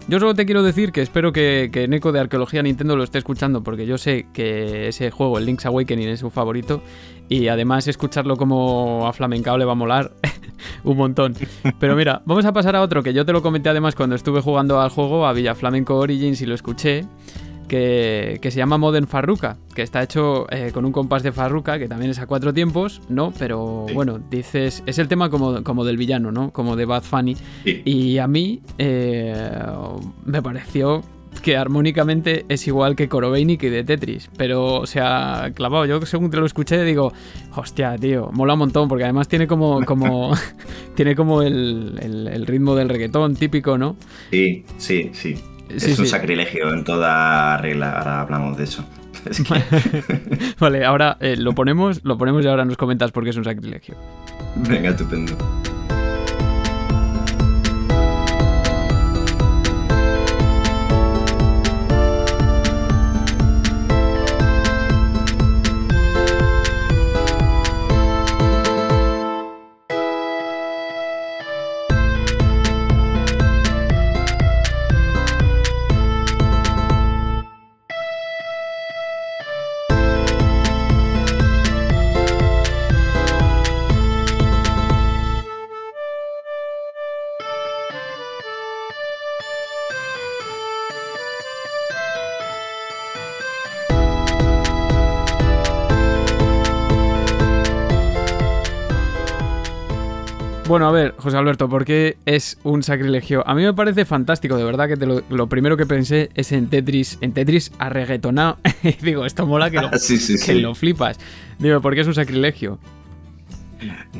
Yo solo te quiero decir que espero que, que Neko de Arqueología Nintendo lo esté escuchando, porque yo sé que ese juego, el Link's Awakening, es su favorito. Y además escucharlo como a flamencao le va a molar [laughs] un montón. Pero mira, vamos a pasar a otro que yo te lo comenté además cuando estuve jugando al juego, a Villa Flamenco Origins, y lo escuché que, se llama Modern Farruka, que está hecho eh, con un compás de Farruka, que también es a cuatro tiempos, ¿no? Pero bueno, dices, es el tema como, como del villano, ¿no? Como de Bad Funny. Y a mí eh, me pareció que armónicamente es igual que Korobeinik y de Tetris. Pero, o sea, clavado, yo según te lo escuché digo, hostia, tío, mola un montón, porque además tiene como, como, [laughs] tiene como el, el ritmo del reggaetón típico, ¿no? Sí, sí, sí es un sacrilegio en toda regla, ahora hablamos de eso. [laughs] [laughs] vale, ahora eh, lo ponemos, lo ponemos y ahora nos comentas por qué es un sacrilegio. Venga, estupendo. Bueno, a ver, José Alberto, ¿por qué es un sacrilegio? A mí me parece fantástico, de verdad que lo, primero que pensé es en Tetris, en Tetris a reggaetonado. [laughs] y digo, esto mola que lo, [laughs] que lo flipas. Digo, ¿por qué es un sacrilegio?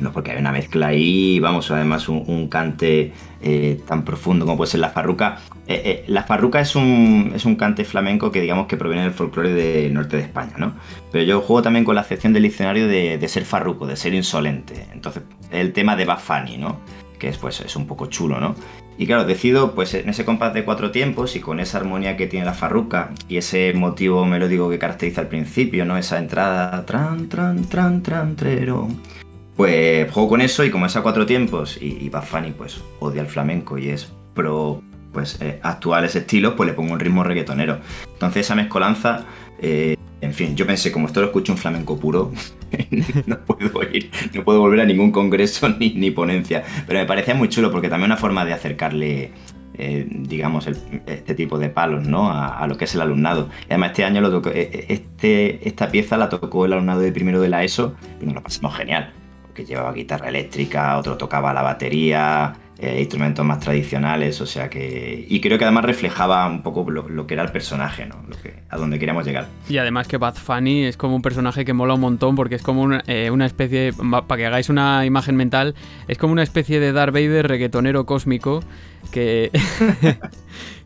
No, porque hay una mezcla ahí, vamos, además un, cante eh, tan profundo como puede ser la farruca. Eh, eh, la farruca es un, es un cante flamenco que digamos que proviene del folclore del norte de España, ¿no? Pero yo juego también con la acepción del diccionario de, ser farruco, de ser insolente. Entonces, el tema de Bafani, ¿no? Que es, pues, es un poco chulo, ¿no? Y claro, decido, pues en ese compás de cuatro tiempos y con esa armonía que tiene la farruca y ese motivo melódico que caracteriza al principio, ¿no? Esa entrada, tran, tran, tran, tran, trero pues juego con eso y como es a cuatro tiempos y, Funny pues odia el flamenco y es pro pues eh, actuales estilos, pues le pongo un ritmo reggaetonero. Entonces esa mezcolanza, eh, en fin, yo pensé, como esto lo escucho un flamenco puro, [laughs] no puedo ir, no puedo volver a ningún congreso [laughs] ni, ponencia. Pero me parecía muy chulo porque también una forma de acercarle eh, digamos, este tipo de palos ¿no? A, lo que es el alumnado. Además este año lo tocó, este, esta pieza la tocó el alumnado de primero de la ESO y nos lo pasamos genial que llevaba guitarra eléctrica, otro tocaba la batería, eh, instrumentos más tradicionales, o sea que... Y creo que además reflejaba un poco lo, que era el personaje, ¿no? Lo que, a donde queríamos llegar. Y además que Bad Funny es como un personaje que mola un montón porque es como una, eh, una especie, para que hagáis una imagen mental, es como una especie de Darth Vader reggaetonero cósmico que... [laughs]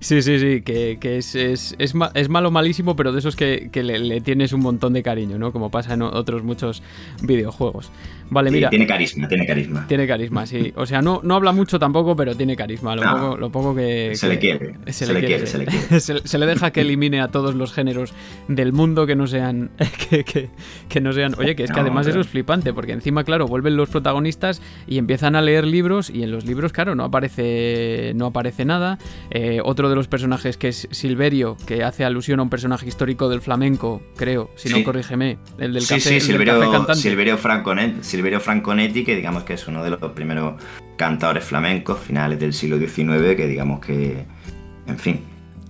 sí, sí, sí, que, es, es, es, malo malísimo, pero de esos que, le, tienes un montón de cariño, ¿no? Como pasa en otros muchos videojuegos. Vale, mira. Tiene carisma, tiene carisma. Tiene carisma, sí. O sea, no, no habla mucho tampoco, pero tiene carisma. Lo, poco, que. Se le quiere. Se, le, quiere, [laughs] se le quiere. se, le deja que elimine a todos los géneros del mundo que no sean. [laughs] que, no sean. Oye, que es que además eso es flipante, porque encima, claro, vuelven los protagonistas y empiezan a leer libros, y en los libros, claro, no aparece. No aparece nada. Eh, otro de los personajes que es Silverio, que hace alusión a un personaje histórico del flamenco, creo, si no corrígeme. El del café, sí, Silverio, Silverio Franconet Silverio Franconetti, que digamos que es uno de los primeros cantadores flamencos finales del siglo XIX, que digamos que, en fin,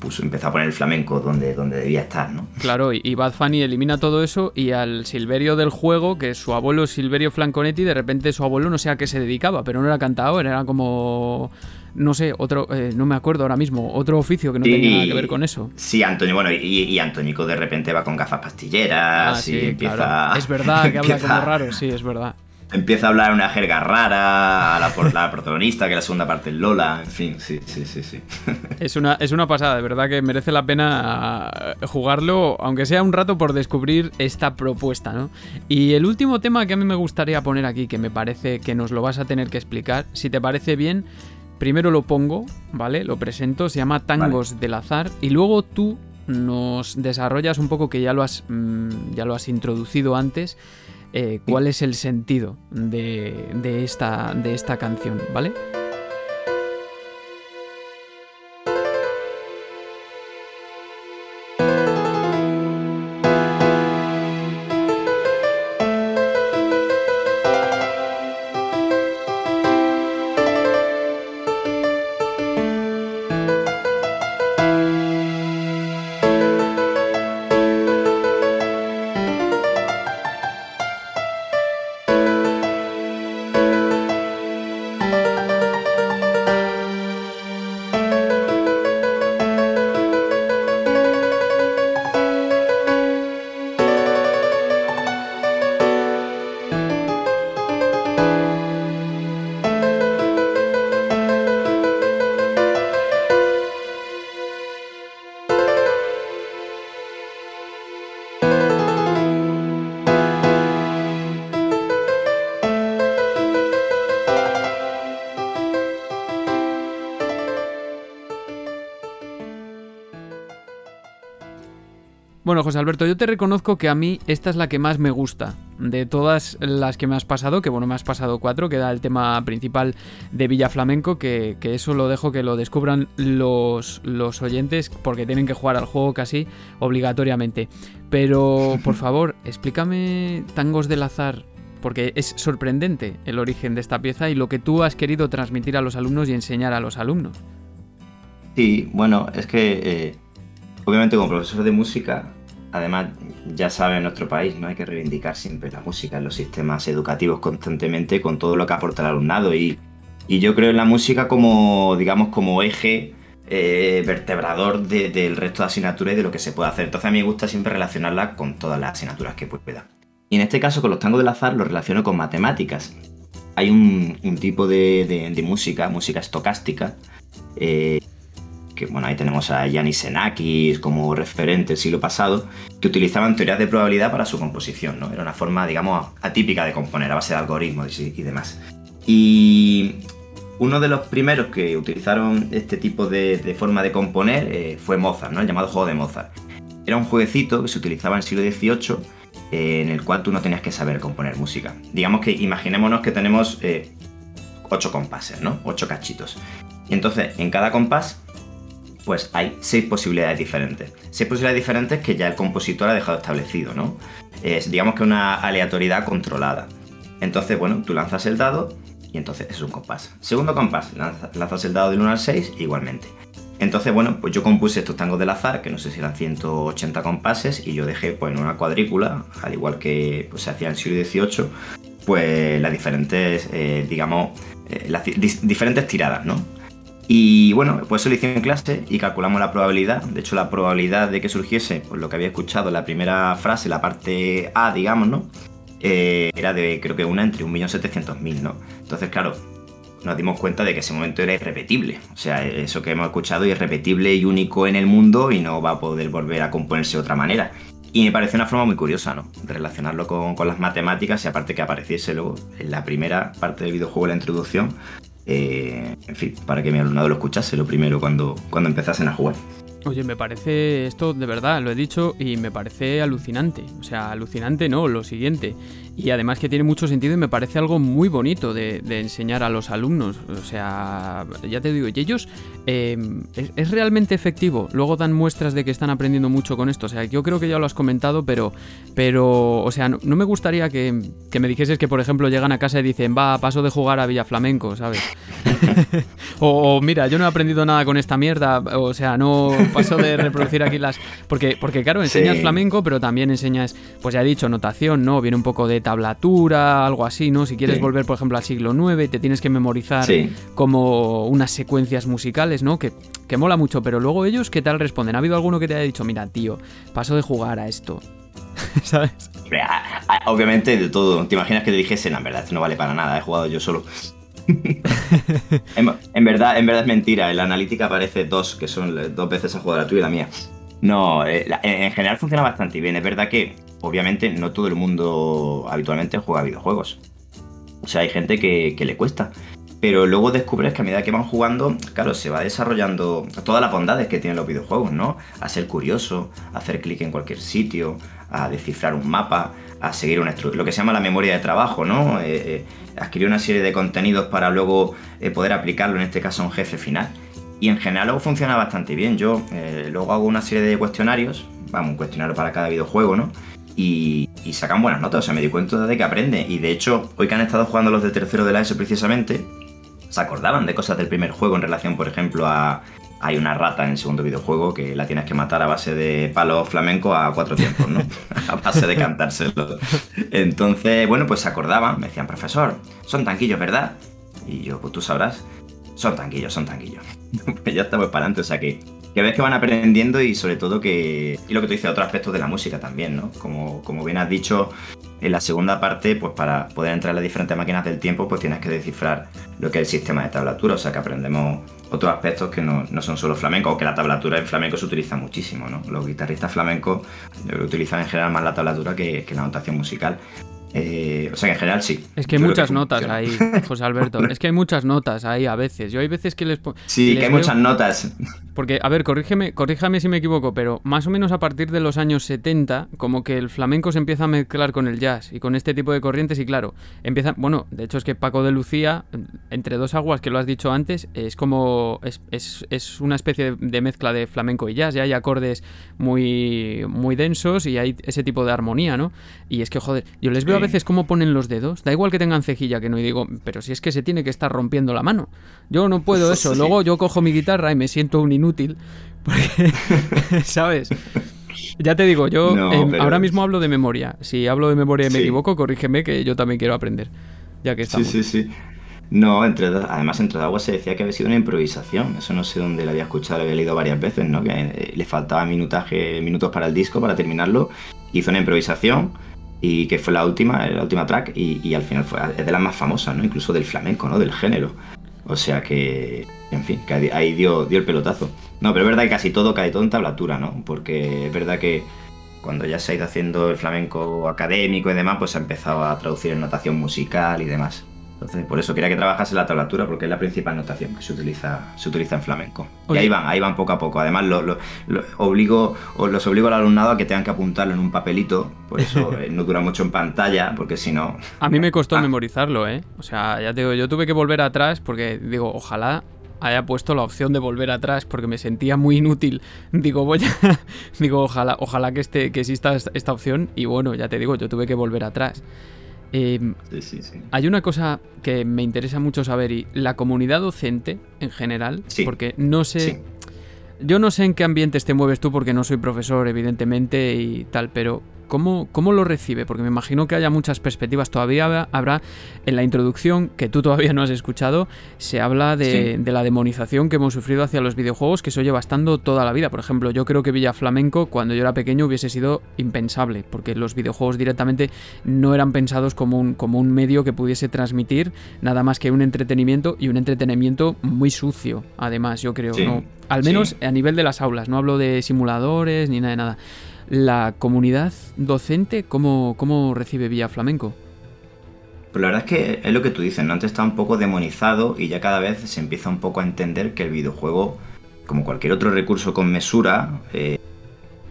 puso, empezó a poner el flamenco donde, donde debía estar, ¿no? Claro, y Bad Funny elimina todo eso y al Silverio del juego, que su abuelo Silverio Franconetti, de repente su abuelo no sé a qué se dedicaba, pero no era cantador, era como no sé, otro, eh, no me acuerdo ahora mismo, otro oficio que no tenía nada que ver con eso. Sí, Antonio, bueno, y, y Antónico de repente va con gafas pastilleras ah, sí, empieza... Es verdad que [laughs] habla como raro, sí, es verdad. Empieza a hablar una jerga rara a la, la protagonista, que la segunda parte es Lola, en fin, sí, sí, sí, sí. [laughs] Es una, es una pasada, de verdad que merece la pena jugarlo, aunque sea un rato por descubrir esta propuesta, ¿no? Y el último tema que a mí me gustaría poner aquí, que me parece que nos lo vas a tener que explicar, si te parece bien, primero lo pongo, ¿vale? Lo presento, se llama Tangos del Azar, y luego tú nos desarrollas un poco que ya lo has, mm, ya lo has introducido antes, eh, cuál es el sentido de, de, esta, de esta canción, ¿vale? Yo te reconozco que a mí esta es la que más me gusta. De todas las que me has pasado, que bueno, me has pasado cuatro, que da el tema principal de Villa Flamenco, que, eso lo dejo que lo descubran los, los oyentes, porque tienen que jugar al juego casi obligatoriamente. Pero, por [laughs] favor, explícame Tangos del Azar, porque es sorprendente el origen de esta pieza y lo que tú has querido transmitir a los alumnos y enseñar a los alumnos. Sí, bueno, es que eh, obviamente como profesor de música además, ya sabe en nuestro país, no hay que reivindicar siempre la música en los sistemas educativos constantemente con todo lo que aporta el alumnado. Y, yo creo en la música como, digamos, como eje eh, vertebrador del resto de asignaturas y de lo que se puede hacer. Entonces a mí me gusta siempre relacionarla con todas las asignaturas que pueda. Y en este caso con los tangos del azar lo relaciono con matemáticas. Hay un, tipo de, música, música estocástica, eh, bueno, ahí tenemos a Yanis Xenakis como referente del siglo pasado, que utilizaban teorías de probabilidad para su composición, ¿no? Era una forma, digamos, atípica de componer, a base de algoritmos y, demás. Y uno de los primeros que utilizaron este tipo de, forma de componer eh, fue Mozart, ¿no? El llamado juego de Mozart. Era un jueguecito que se utilizaba en el siglo XVIII eh, en el cual tú no tenías que saber componer música. Digamos que imaginémonos que tenemos eh, ocho compases, ¿no? Ocho cachitos. Y entonces en cada compás pues hay seis posibilidades diferentes. Seis posibilidades diferentes que ya el compositor ha dejado establecido, ¿no? Es, digamos que una aleatoriedad controlada. Entonces, bueno, tú lanzas el dado y entonces es un compás. Segundo compás, lanzas el dado del 1 al 6 igualmente. Entonces, bueno, pues yo compuse estos tangos del azar, que no sé si eran 180 compases, y yo dejé pues, en una cuadrícula, al igual que pues, se hacía en siglo XVIII, pues las diferentes, eh, digamos, las diferentes tiradas, ¿no? Y bueno, pues eso lo hice en clase y calculamos la probabilidad. De hecho, la probabilidad de que surgiese, pues lo que había escuchado, la primera frase, la parte A, digamos, ¿no? Eh, era de creo que una entre 1.700.000, ¿no? Entonces, claro, nos dimos cuenta de que ese momento era irrepetible. O sea, eso que hemos escuchado es irrepetible y único en el mundo y no va a poder volver a componerse de otra manera. Y me pareció una forma muy curiosa, ¿no? Relacionarlo con, con, las matemáticas y aparte que apareciese luego en la primera parte del videojuego, la introducción, eh, en fin, para que mi alumnado lo escuchase lo primero cuando, cuando empezasen a jugar. Oye, me parece esto de verdad, lo he dicho, y me parece alucinante. O sea, alucinante no, lo siguiente. Y además que tiene mucho sentido y me parece algo muy bonito de, enseñar a los alumnos. O sea, ya te digo, y ellos em, es, realmente efectivo. Luego dan muestras de que están aprendiendo mucho con esto. O sea, yo creo que ya lo has comentado, pero, pero o sea, no, me gustaría que, me dijeses que, por ejemplo, llegan a casa y dicen, va, paso de jugar a Villa Flamenco, ¿sabes? [laughs] o, mira, yo no he aprendido nada con esta mierda. O sea, no paso de reproducir aquí las... Porque, porque claro, enseñas flamenco, pero también enseñas, pues ya he dicho, notación, ¿no? Viene un poco de tablatura, algo así, ¿no? Si quieres volver, por ejemplo, al siglo IX, te tienes que memorizar como unas secuencias musicales, ¿no? Que, que mola mucho, pero luego ellos, ¿qué tal responden? ¿Ha habido alguno que te haya dicho, mira, tío, paso de jugar a esto? [laughs] ¿Sabes? Obviamente de todo. ¿Te imaginas que te dijesen, en verdad, esto no vale para nada, he jugado yo solo? [laughs] en, verdad, en verdad es mentira. En la analítica aparece dos, que son dos veces a jugar la tuya y la mía. No, eh, en general funciona bastante bien. Es verdad que, obviamente, no todo el mundo habitualmente juega videojuegos. O sea, hay gente que, le cuesta. Pero luego descubres que a medida que van jugando, claro, se va desarrollando todas las bondades que tienen los videojuegos, ¿no? A ser curioso, a hacer clic en cualquier sitio, a descifrar un mapa, a seguir una lo que se llama la memoria de trabajo, ¿no? Eh, eh, adquirir una serie de contenidos para luego poder aplicarlo, en este caso, a un jefe final. Y en general luego funciona bastante bien. Yo eh, luego hago una serie de cuestionarios, vamos, un cuestionario para cada videojuego, ¿no? Y, sacan buenas notas, o sea, me di cuenta de que aprende. Y de hecho, hoy que han estado jugando los de tercero de la ESO precisamente, se acordaban de cosas del primer juego en relación, por ejemplo, a... Hay una rata en el segundo videojuego que la tienes que matar a base de palo flamenco a cuatro tiempos, ¿no? [laughs] a base de cantárselo. Entonces, bueno, pues se acordaban, me decían, profesor, son tanquillos, ¿verdad? Y yo, pues tú sabrás son tanquillos, son tanquillos. [laughs] ya estamos para adelante, o sea que, que ves que van aprendiendo y sobre todo que... Y lo que tú dices, otros aspectos de la música también, ¿no? Como, como bien has dicho, en la segunda parte, pues para poder entrar en las diferentes máquinas del tiempo, pues tienes que descifrar lo que es el sistema de tablatura, o sea que aprendemos otros aspectos que no, no son solo flamenco, o que la tablatura en flamenco se utiliza muchísimo, ¿no? Los guitarristas flamencos utilizan en general más la tablatura que la notación musical. Eh, o sea que en general sí. Es que hay muchas notas ahí, José Alberto. [laughs] es que hay muchas notas ahí a veces. Yo hay veces que les pongo. Sí, que hay muchas notas. Porque, a ver, corrígeme, corríjame si me equivoco, pero más o menos a partir de los años 70, como que el flamenco se empieza a mezclar con el jazz y con este tipo de corrientes, y claro, empieza. Bueno, de hecho es que Paco de Lucía, entre dos aguas que lo has dicho antes, es como. Es, es, es una especie de, mezcla de flamenco y jazz. Ya hay acordes muy, muy densos y hay ese tipo de armonía, ¿no? Y es que, joder, yo les veo a veces cómo ponen los dedos. Da igual que tengan cejilla, que no. Y digo, pero si es que se tiene que estar rompiendo la mano. Yo no puedo eso. Luego yo cojo mi guitarra y me siento un inútil. Porque, [laughs] ¿sabes? Ya te digo, yo em, ahora mismo hablo de memoria. Si hablo de memoria y me equivoco, corrígeme que yo también quiero aprender. Ya que estamos. Sí, sí, sí. No, entre, además entre agua se decía que había sido una improvisación. Eso no sé dónde lo había escuchado, lo había leído varias veces, ¿no? Que eh, le faltaba minutaje, minutos para el disco, para terminarlo. Hizo una improvisación y que fue la última, la última track y, al final fue es de las más famosas, ¿no? Incluso del flamenco, ¿no? Del género. O sea que, en fin, que ahí dio, dio el pelotazo. No, pero es verdad que casi todo cae todo en tablatura, ¿no? Porque es verdad que cuando ya se ha ido haciendo el flamenco académico y demás, pues se ha empezado a traducir en notación musical y demás. Entonces, por eso quería que trabajase la tablatura, porque es la principal notación que se utiliza, se utiliza en flamenco. Y ahí van, ahí van poco a poco. Además, lo, obligo, los obligo al alumnado a que tengan que apuntarlo en un papelito, por eso [laughs] eh, no dura mucho en pantalla, porque si no... A mí me costó ah. memorizarlo, ¿eh? O sea, ya te digo, yo tuve que volver atrás porque digo, ojalá haya puesto la opción de volver atrás porque me sentía muy inútil. [laughs] Digo, voy a... [laughs] digo, ojalá, ojalá que, esté, que exista esta opción y bueno, ya te digo, yo tuve que volver atrás. Em, hay una cosa que me interesa mucho saber y la comunidad docente en general, porque no sé, yo no sé en qué ambientes te mueves tú porque no soy profesor evidentemente y tal, pero ¿cómo, ¿cómo lo recibe? Porque me imagino que haya muchas perspectivas. Todavía habrá, en la introducción, que tú todavía no has escuchado, se habla de, de la demonización que hemos sufrido hacia los videojuegos, que se oye bastante toda la vida. Por ejemplo, yo creo que Villa Flamenco, cuando yo era pequeño, hubiese sido impensable, porque los videojuegos directamente no eran pensados como un, como un medio que pudiese transmitir nada más que un entretenimiento y un entretenimiento muy sucio, además, yo creo. ¿no? Al menos a nivel de las aulas, no hablo de simuladores ni nada de nada. La comunidad docente, ¿cómo, cómo recibe Villa Flamenco? Pues la verdad es que es lo que tú dices, ¿no? Antes está un poco demonizado y ya cada vez se empieza un poco a entender que el videojuego, como cualquier otro recurso con mesura, eh,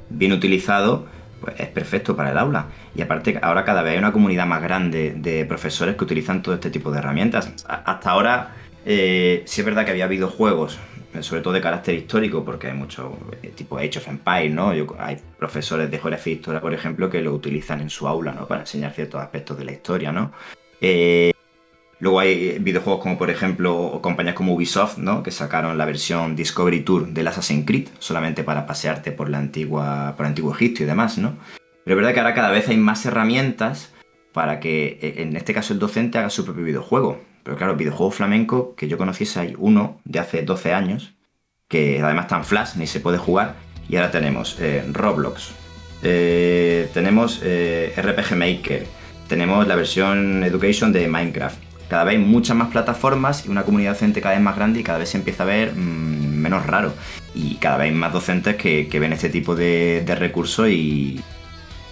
bien utilizado, pues es perfecto para el aula. Y aparte, ahora cada vez hay una comunidad más grande de profesores que utilizan todo este tipo de herramientas. Hasta ahora, eh, sí es verdad que había videojuegos sobre todo de carácter histórico, porque hay mucho eh, tipo Age of Empires, ¿no? hay profesores de geografía historia, por ejemplo, que lo utilizan en su aula, ¿no? Para enseñar ciertos aspectos de la historia, ¿no? Eh, luego hay videojuegos como, por ejemplo, compañías como Ubisoft, ¿no? Que sacaron la versión Discovery Tour del Assassin's Creed, solamente para pasearte por la antigua, por el antiguo Egipto y demás, ¿no? Pero es verdad que ahora cada vez hay más herramientas para que, en este caso, el docente haga su propio videojuego. Pero claro, videojuego flamenco que yo conociese hay uno de hace 12 años, que además está en Flash, ni se puede jugar. Y ahora tenemos eh, Roblox, eh, tenemos eh, RPG Maker, tenemos la versión Education de Minecraft. Cada vez hay muchas más plataformas y una comunidad docente cada vez más grande y cada vez se empieza a ver mm, menos raro. Y cada vez hay más docentes que, ven este tipo de recursos y,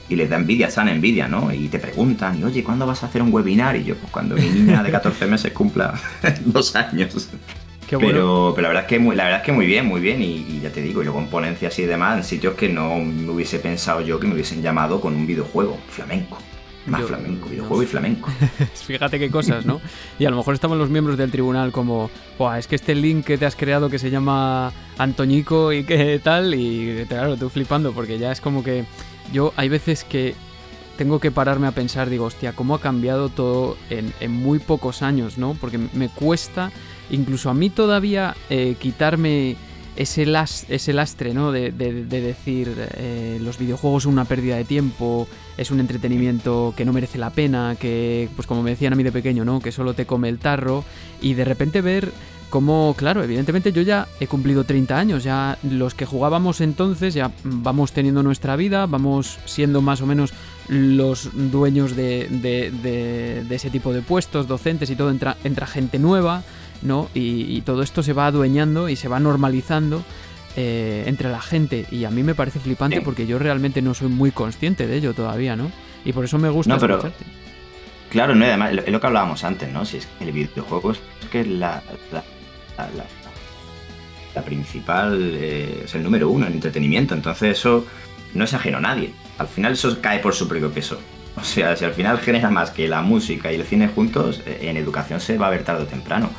y les da envidia, sana envidia, ¿no? Y te preguntan, y, oye, ¿cuándo vas a hacer un webinar? Y yo, pues cuando mi niña de 14 [laughs] meses cumpla [laughs] dos años. Qué bueno. pero, pero la verdad es que muy, la verdad es que muy bien, muy bien. Y, ya te digo, y luego en ponencias y demás, en sitios que no me hubiese pensado yo que me hubiesen llamado con un videojuego flamenco. Más flamenco, videojuego y flamenco. [laughs] Fíjate qué cosas, ¿no? Y a lo mejor estaban los miembros del tribunal como, es que este link que te has creado que se llama Antoñico y qué tal, y claro, tú flipando, porque ya es como que yo hay veces que tengo que pararme a pensar, digo, hostia, ¿cómo ha cambiado todo en, muy pocos años, ¿no? Porque me cuesta, incluso a mí todavía, eh, quitarme ese, ese lastre, ¿no? De, decir, eh, los videojuegos son una pérdida de tiempo, es un entretenimiento que no merece la pena, que, pues como me decían a mí de pequeño, ¿no? Que solo te come el tarro, y de repente ver como, claro, evidentemente yo ya he cumplido 30 años, ya los que jugábamos entonces ya vamos teniendo nuestra vida, vamos siendo más o menos los dueños de, de, ese tipo de puestos, docentes y todo, entra, entra gente nueva, ¿no? Y, todo esto se va adueñando y se va normalizando eh, entre la gente y a mí me parece flipante porque yo realmente no soy muy consciente de ello todavía, ¿no? Y por eso me gusta no, pero... Claro, no, además es lo que hablábamos antes, ¿no? Si es el videojuego es que la la, principal, eh, es el número uno en entretenimiento, entonces eso no es ajeno a nadie. Al final eso cae por su propio peso. O sea, si al final genera más que la música y el cine juntos, eh, en educación se va a ver tarde o temprano.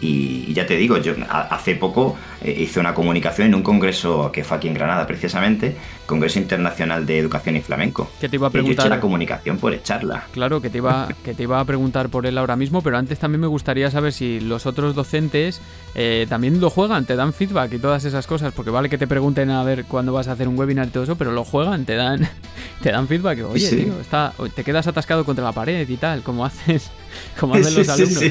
Y, ya te digo, yo hace poco eh, hice una comunicación en un congreso que fue aquí en Granada precisamente, Congreso Internacional de Educación y Flamenco. Que te iba a preguntar. la comunicación por echarla. Claro, que te iba, [laughs] que te iba a preguntar por él ahora mismo, pero antes también me gustaría saber si los otros docentes eh, también lo juegan, te dan feedback y todas esas cosas, porque vale que te pregunten a ver cuándo vas a hacer un webinar y todo eso, pero lo juegan, te dan, [laughs] te dan feedback. Oye, tío, está, te quedas atascado contra la pared y tal, como haces, [laughs] como hacen los alumnos.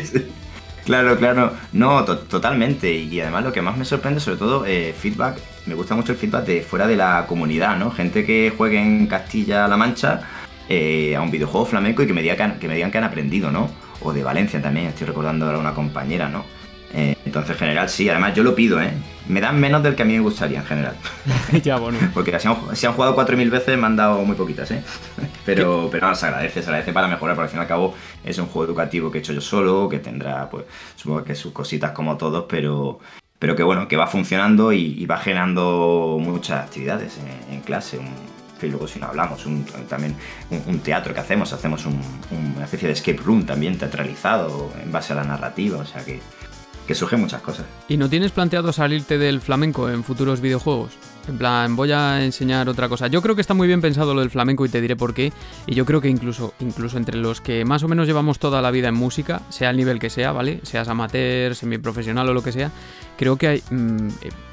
Claro, claro. No, totalmente. Y además lo que más me sorprende, sobre todo, eh, feedback. Me gusta mucho el feedback de fuera de la comunidad, ¿no? Gente que juegue en Castilla-La Mancha eh, a un videojuego flamenco y que me, digan, que me digan que han aprendido, ¿no? O de Valencia también, estoy recordando a una compañera, ¿no? Entonces, en general, sí, además yo lo pido, ¿eh? Me dan menos del que a mí me gustaría en general. [laughs] ya, bueno. Porque si han, si han jugado 4.000 veces me han dado muy poquitas, ¿eh? [laughs] Pero, pero no, se agradece, se agradece para mejorar, porque al fin y al cabo es un juego educativo que he hecho yo solo, que tendrá, pues, supongo que sus cositas como todos, pero, pero que bueno, que va funcionando y, va generando muchas actividades en, clase. Un, luego si no hablamos, un, también un, teatro que hacemos, hacemos una especie de escape room también teatralizado en base a la narrativa, o sea que que surgen muchas cosas. ¿Y no tienes planteado salirte del flamenco en futuros videojuegos? En plan, voy a enseñar otra cosa. Yo creo que está muy bien pensado lo del flamenco y te diré por qué. Y yo creo que incluso, incluso entre los que más o menos llevamos toda la vida en música, sea el nivel que sea, ¿vale? Seas amateur, semiprofesional o lo que sea, creo que hay... Mm,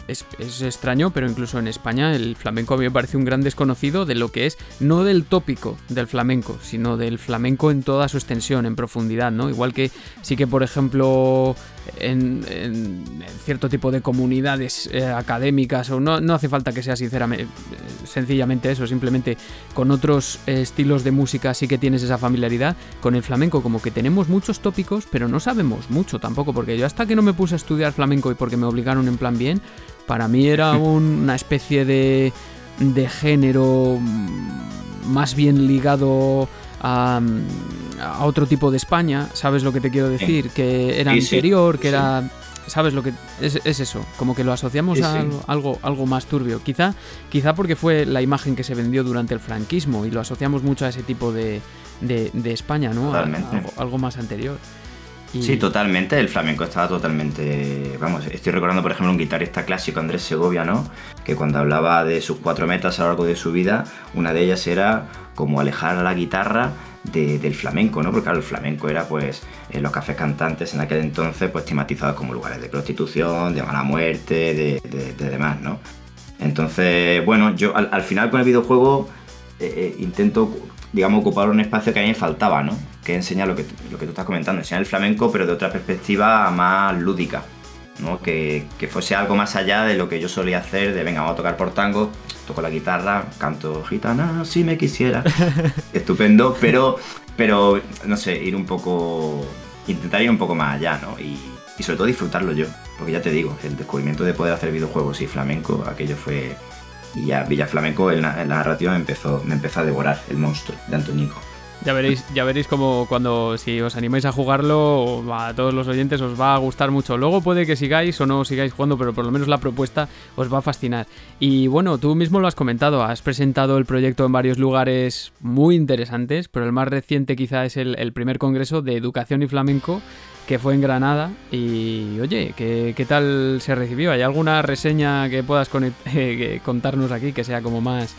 es, extraño, pero incluso en España el flamenco a mí me parece un gran desconocido de lo que es, no del tópico del flamenco, sino del flamenco en toda su extensión, en profundidad, ¿no? Igual que sí que, por ejemplo, en, cierto tipo de comunidades eh, académicas, o no, no hace falta que sea sinceramente, sencillamente eso, simplemente con otros estilos de música sí que tienes esa familiaridad, con el flamenco como que tenemos muchos tópicos, pero no sabemos mucho tampoco, porque yo hasta que no me puse a estudiar flamenco y porque me obligaron en plan bien, para mí era [laughs] una especie de, de género más bien ligado a, otro tipo de España, ¿sabes lo que te quiero decir? Que era anterior, que era... ¿Sabes lo que es, eso? Como que lo asociamos a algo, algo más turbio. Quizá, quizá porque fue la imagen que se vendió durante el franquismo y lo asociamos mucho a ese tipo de, de, España, ¿no? algo, más anterior. Sí, totalmente. El flamenco estaba totalmente. Vamos, estoy recordando, por ejemplo, un guitarrista clásico, Andrés Segovia, ¿no? Que cuando hablaba de sus cuatro metas a lo largo de su vida, una de ellas era como alejar a la guitarra del flamenco, ¿no? Porque claro, el flamenco era pues en los cafés cantantes en aquel entonces pues tematizados como lugares de prostitución, de mala muerte, de, demás, ¿no? Entonces, bueno, yo al, final con el videojuego eh, eh, intento, digamos, ocupar un espacio que a mí me faltaba, ¿no? Que enseñar lo que, lo que tú estás comentando, enseñar el flamenco pero de otra perspectiva más lúdica, ¿no? Que, que fuese algo más allá de lo que yo solía hacer, de venga, vamos a tocar por tango, toco la guitarra, canto gitana, si me quisiera. [laughs] Estupendo, pero, pero, no sé, ir un poco, intentar ir un poco más allá, ¿no? Y, sobre todo disfrutarlo yo, porque ya te digo, el descubrimiento de poder hacer videojuegos y flamenco, aquello fue... Y ya Villa Flamenco, en la, narrativa me empezó, me empezó a devorar el monstruo de Antonico. Ya veréis, ya veréis como cuando si os animáis a jugarlo, a todos los oyentes os va a gustar mucho. Luego puede que sigáis o no sigáis jugando, pero por lo menos la propuesta os va a fascinar. Y bueno, tú mismo lo has comentado, has presentado el proyecto en varios lugares muy interesantes, pero el más reciente quizá es el, primer congreso de educación y flamenco que fue en Granada. Y oye, ¿qué, qué tal se recibió? ¿Hay alguna reseña que puedas [laughs] contarnos aquí que sea como más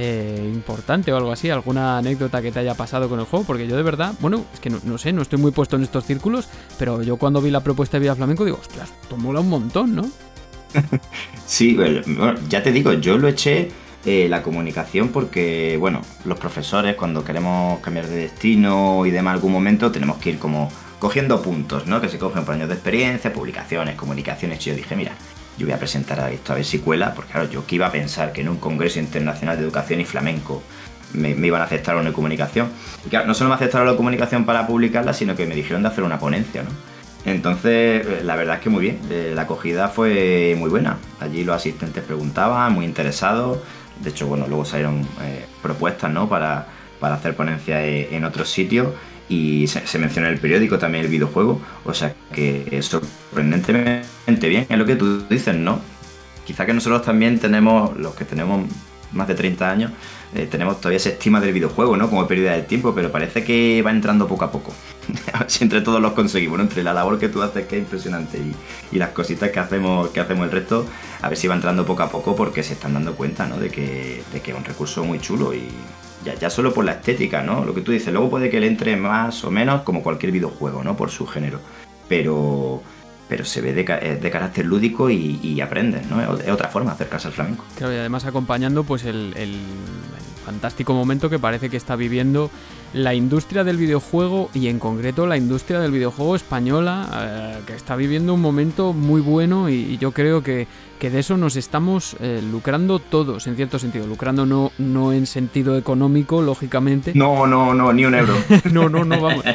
eh, importante o algo así, alguna anécdota que te haya pasado con el juego, porque yo de verdad, bueno, es que no, sé, no estoy muy puesto en estos círculos, pero yo cuando vi la propuesta de Vida Flamenco digo, ostras, esto mola un montón, ¿no? [laughs] sí, bueno, ya te digo, yo lo eché eh, la comunicación porque, bueno, los profesores cuando queremos cambiar de destino y demás algún momento tenemos que ir como cogiendo puntos, ¿no? Que se cogen por años de experiencia, publicaciones, comunicaciones. Y yo dije, mira, yo voy a presentar a esto a ver si cuela, porque claro, yo que iba a pensar que en un Congreso Internacional de Educación y Flamenco me, iban a aceptar una comunicación. Y claro, no solo me aceptaron la comunicación para publicarla, sino que me dijeron de hacer una ponencia, ¿no? Entonces, eh, la verdad es que muy bien, eh, la acogida fue muy buena. Allí los asistentes preguntaban, muy interesados. De hecho, bueno, luego salieron eh, propuestas, ¿no? Para, para hacer ponencias en otros sitios y se, menciona en el periódico también el videojuego, o sea que sorprendentemente bien, es lo que tú dices, ¿no? Quizá que nosotros también tenemos, los que tenemos más de 30 años, eh, tenemos todavía esa estima del videojuego, ¿no? Como pérdida de tiempo, pero parece que va entrando poco a poco. [laughs] si entre todos los conseguimos. Entre la labor que tú haces, que es impresionante, y, las cositas que hacemos, que hacemos el resto, a ver si va entrando poco a poco porque se están dando cuenta, ¿no? De que, de que es un recurso muy chulo y, ya, solo por la estética, ¿no? Lo que tú dices, luego puede que le entre más o menos como cualquier videojuego, ¿no? Por su género. Pero, pero se ve de, de carácter lúdico y, aprendes, ¿no? Es otra forma de acercarse al flamenco. Claro, y además acompañando pues el, fantástico momento que parece que está viviendo la industria del videojuego y en concreto la industria del videojuego española eh, que está viviendo un momento muy bueno y yo creo que que de eso nos estamos eh, lucrando todos, en cierto sentido. Lucrando no, no en sentido económico, lógicamente. No, no, no, ni un euro. [laughs] no, no, no, vamos. [laughs]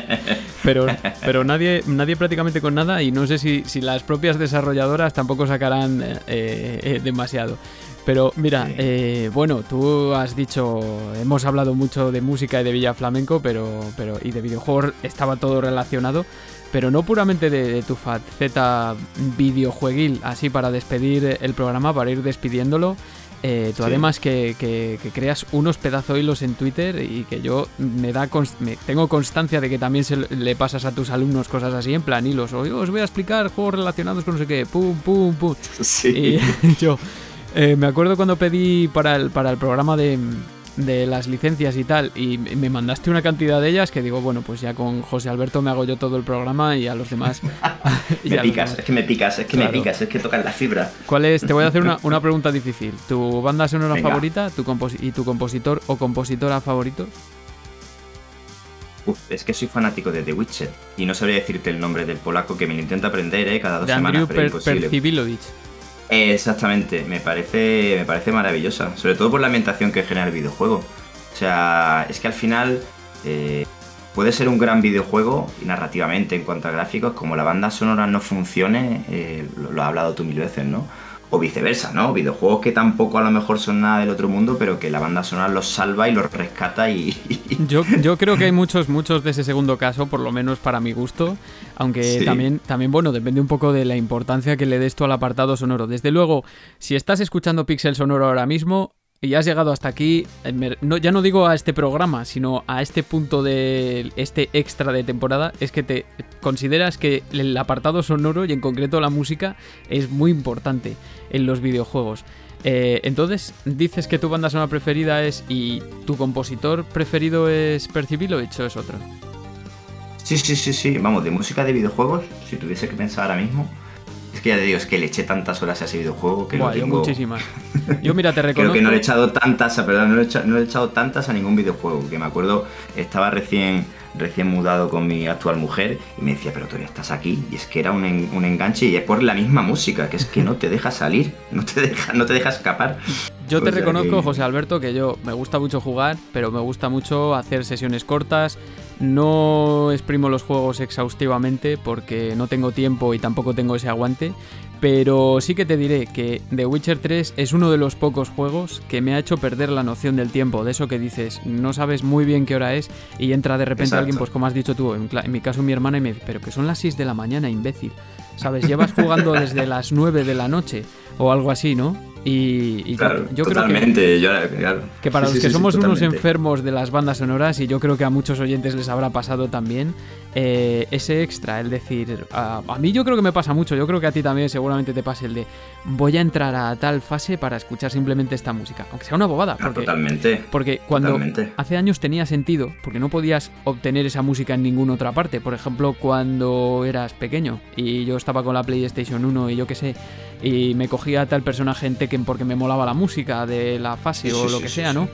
Pero, pero nadie, nadie prácticamente con nada y no sé si, si las propias desarrolladoras tampoco sacarán eh, eh, demasiado. Pero mira, bueno, tú has dicho, hemos hablado mucho de música y de Villa Flamenco, pero, pero y de videojuegos estaba todo relacionado pero no puramente de, tu faceta videojueguil, así para despedir el programa, para ir despidiéndolo. Eh, tú además que, creas unos pedazo hilos en Twitter y que yo me da tengo constancia de que también se le pasas a tus alumnos cosas así en plan hilos. O os voy a explicar juegos relacionados con no sé qué, pum, pum, pum. Sí. Y [laughs] yo, Eh, me acuerdo cuando pedí para el, para el programa de, de las licencias y tal, y me mandaste una cantidad de ellas que digo, bueno, pues ya con José Alberto me hago yo todo el programa y a los demás. [laughs] [laughs] me picas, es que me picas, es que me picas, es que tocas la fibra. ¿Cuál es? Te voy a hacer una, [laughs] una pregunta difícil. ¿Tu banda sonora favorita tu y tu compositor o compositora favorito? Uf, es que soy fanático de The Witcher y no sabría decirte el nombre del polaco que me lo intento aprender ¿eh? cada dos de semanas. Andrew per Exactamente, me parece, me parece maravillosa, sobre todo por la ambientación que genera el videojuego. O sea, es que al final eh, puede ser un gran videojuego y narrativamente en cuanto a gráficos, como la banda sonora no funcione, eh, lo, lo has hablado tú mil veces, ¿no? O viceversa, ¿no? Videojuegos que tampoco a lo mejor son nada del otro mundo, pero que la banda sonora los salva y los rescata y... yo, [laughs] yo creo que hay muchos, muchos de ese segundo caso, por lo menos para mi gusto, aunque también, también, bueno, depende un poco de la importancia que le des tú al apartado sonoro. Desde luego, si estás escuchando Pixel Sonoro ahora mismo, y has llegado hasta aquí, eh, ya no digo a este programa, sino a este punto de este extra de temporada, es que te consideras que el apartado sonoro y en concreto la música es muy importante en los videojuegos. Eh, entonces, dices que tu banda sonora preferida es y tu compositor preferido es Percibilo, hecho es otro. Sí, sí, sí, sí. Vamos, de música de videojuegos, si tuviese que pensar ahora mismo, que ya te digo, es que le eché tantas horas a ese videojuego que Buah, lo tengo... muchísimas. [laughs] Yo mira, te reconozco... Creo que no le he echado tantas, perdón, no le, he echado, no he echado tantas a ningún videojuego. Que me acuerdo, estaba recién recién mudado con mi actual mujer y me decía, pero todavía estás aquí. Y es que era un, un, enganche y es por la misma música, que es que no te deja salir, [laughs] no te deja, no te deja escapar. Yo te reconozco, José Alberto, que yo me gusta mucho jugar, pero me gusta mucho hacer sesiones cortas. No exprimo los juegos exhaustivamente porque no tengo tiempo y tampoco tengo ese aguante, pero sí que te diré que The Witcher 3 es uno de los pocos juegos que me ha hecho perder la noción del tiempo, de eso que dices, no sabes muy bien qué hora es y entra de repente alguien, pues como has dicho tú, en, mi caso mi hermana y me dice, pero que son las 6 de la mañana, imbécil. ¿Sabes? Llevas jugando desde las 9 de la noche o algo así, ¿no? Y, yo, creo que, que para los que somos unos enfermos de las bandas sonoras, y yo creo que a muchos oyentes les habrá pasado también, eh, ese extra, el decir, a, mí yo creo que me pasa mucho, yo creo que a ti también seguramente te pase el de voy a entrar a tal fase para escuchar simplemente esta música, aunque sea una bobada. Porque, totalmente. Porque cuando hace años tenía sentido, porque no podías obtener esa música en ninguna otra parte, por ejemplo, cuando eras pequeño y yo estaba con la PlayStation 1 y yo qué sé, y me cogía tal personaje en Tekken porque me molaba la música de la fase o lo que sea, ¿no?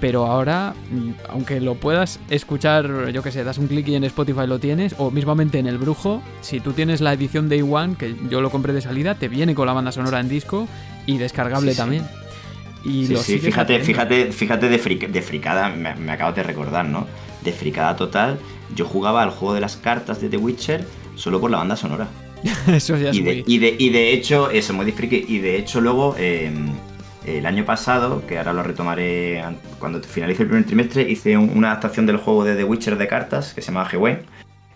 Pero ahora, mm, aunque lo puedas escuchar, yo que sé, das un clic y en Spotify lo tienes, o mismamente en el Brujo, si tú tienes la edición Day One, que yo lo compré de salida, te viene con la banda sonora en disco y descargable también. Y sí, fíjate, fíjate, fíjate de, de fricada, me, me acabo de recordar, ¿no? De fricada total, yo jugaba al juego de las cartas de The Witcher solo por la banda sonora. [laughs] eso ya es y, de, y, de, y de hecho, eso, muy friki, y de hecho luego... Em, el año pasado, que ahora lo retomaré cuando finalice el primer trimestre, hice una adaptación del juego de The Witcher de cartas que se llama G-Wen,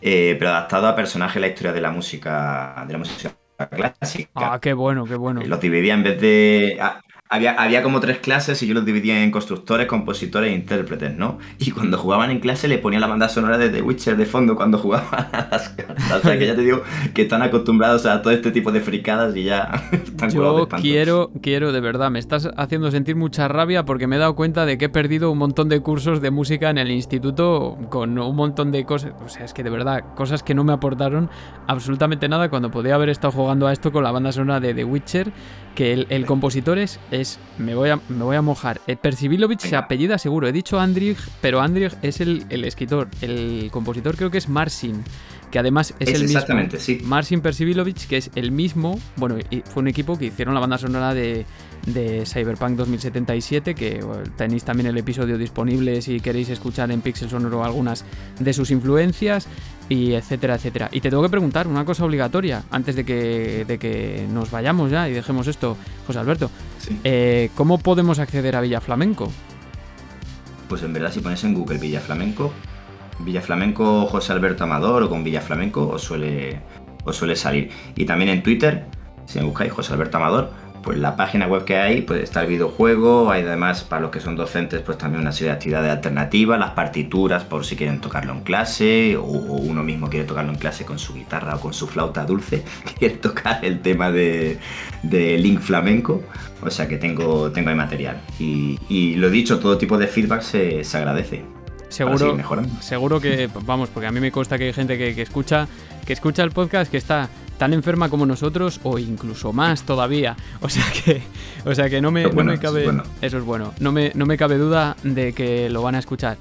eh, pero adaptado a personajes de la historia de la música de la música clásica. Ah, qué bueno, qué bueno. Los dividía en vez de. Ah, había, como tres clases y yo los dividía en constructores, compositores e intérpretes, ¿no? Y cuando jugaban en clase le ponía la banda sonora de The Witcher de fondo cuando jugaban a las cartas. O sea que ya te digo que están acostumbrados a todo este tipo de fricadas y ya [laughs] están Yo quiero, quiero, de verdad, me estás haciendo sentir mucha rabia porque me he dado cuenta de que he perdido un montón de cursos de música en el instituto con un montón de cosas. O sea, es que de verdad, cosas que no me aportaron absolutamente nada cuando podía haber estado jugando a esto con la banda sonora de The Witcher que el, compositor es, es, me, voy a, me voy a mojar, el Percibilovich se apellida seguro, he dicho Andrich, pero Andrich es el, escritor, el compositor creo que es Marcin, que además es, el mismo. Exactamente, sí. Marcin que es el mismo, bueno, fue un equipo que hicieron la banda sonora de, de Cyberpunk 2077, que tenéis también el episodio disponible si queréis escuchar en Pixel Sonoro algunas de sus influencias y etcétera, etcétera. Y te tengo que preguntar una cosa obligatoria antes de que, de que nos vayamos ya y dejemos esto, José Alberto. Eh, ¿Cómo podemos acceder a Villa Flamenco? Pues en verdad si pones en Google Villa Flamenco, Villa Flamenco José Alberto Amador o con Villa Flamenco os suele, os suele salir. Y también en Twitter, si me buscáis José Alberto Amador, pues la página web que hay, pues está el videojuego, hay además para los que son docentes, pues también una serie de actividades alternativas, las partituras por si quieren tocarlo en clase, o, uno mismo quiere tocarlo en clase con su guitarra o con su flauta dulce, [laughs] quiere tocar el tema de, Link Flamenco, o sea que tengo, tengo ahí material. Y, lo dicho, todo tipo de feedback se, agradece. Seguro, seguro que, vamos, porque a mí me consta que hay gente que, que escucha que escucha el podcast que está tan enferma como nosotros o incluso más todavía. [laughs] O sea que, o sea que no me, cabe. Eso es, bueno. No me, no me cabe duda de que lo van a escuchar.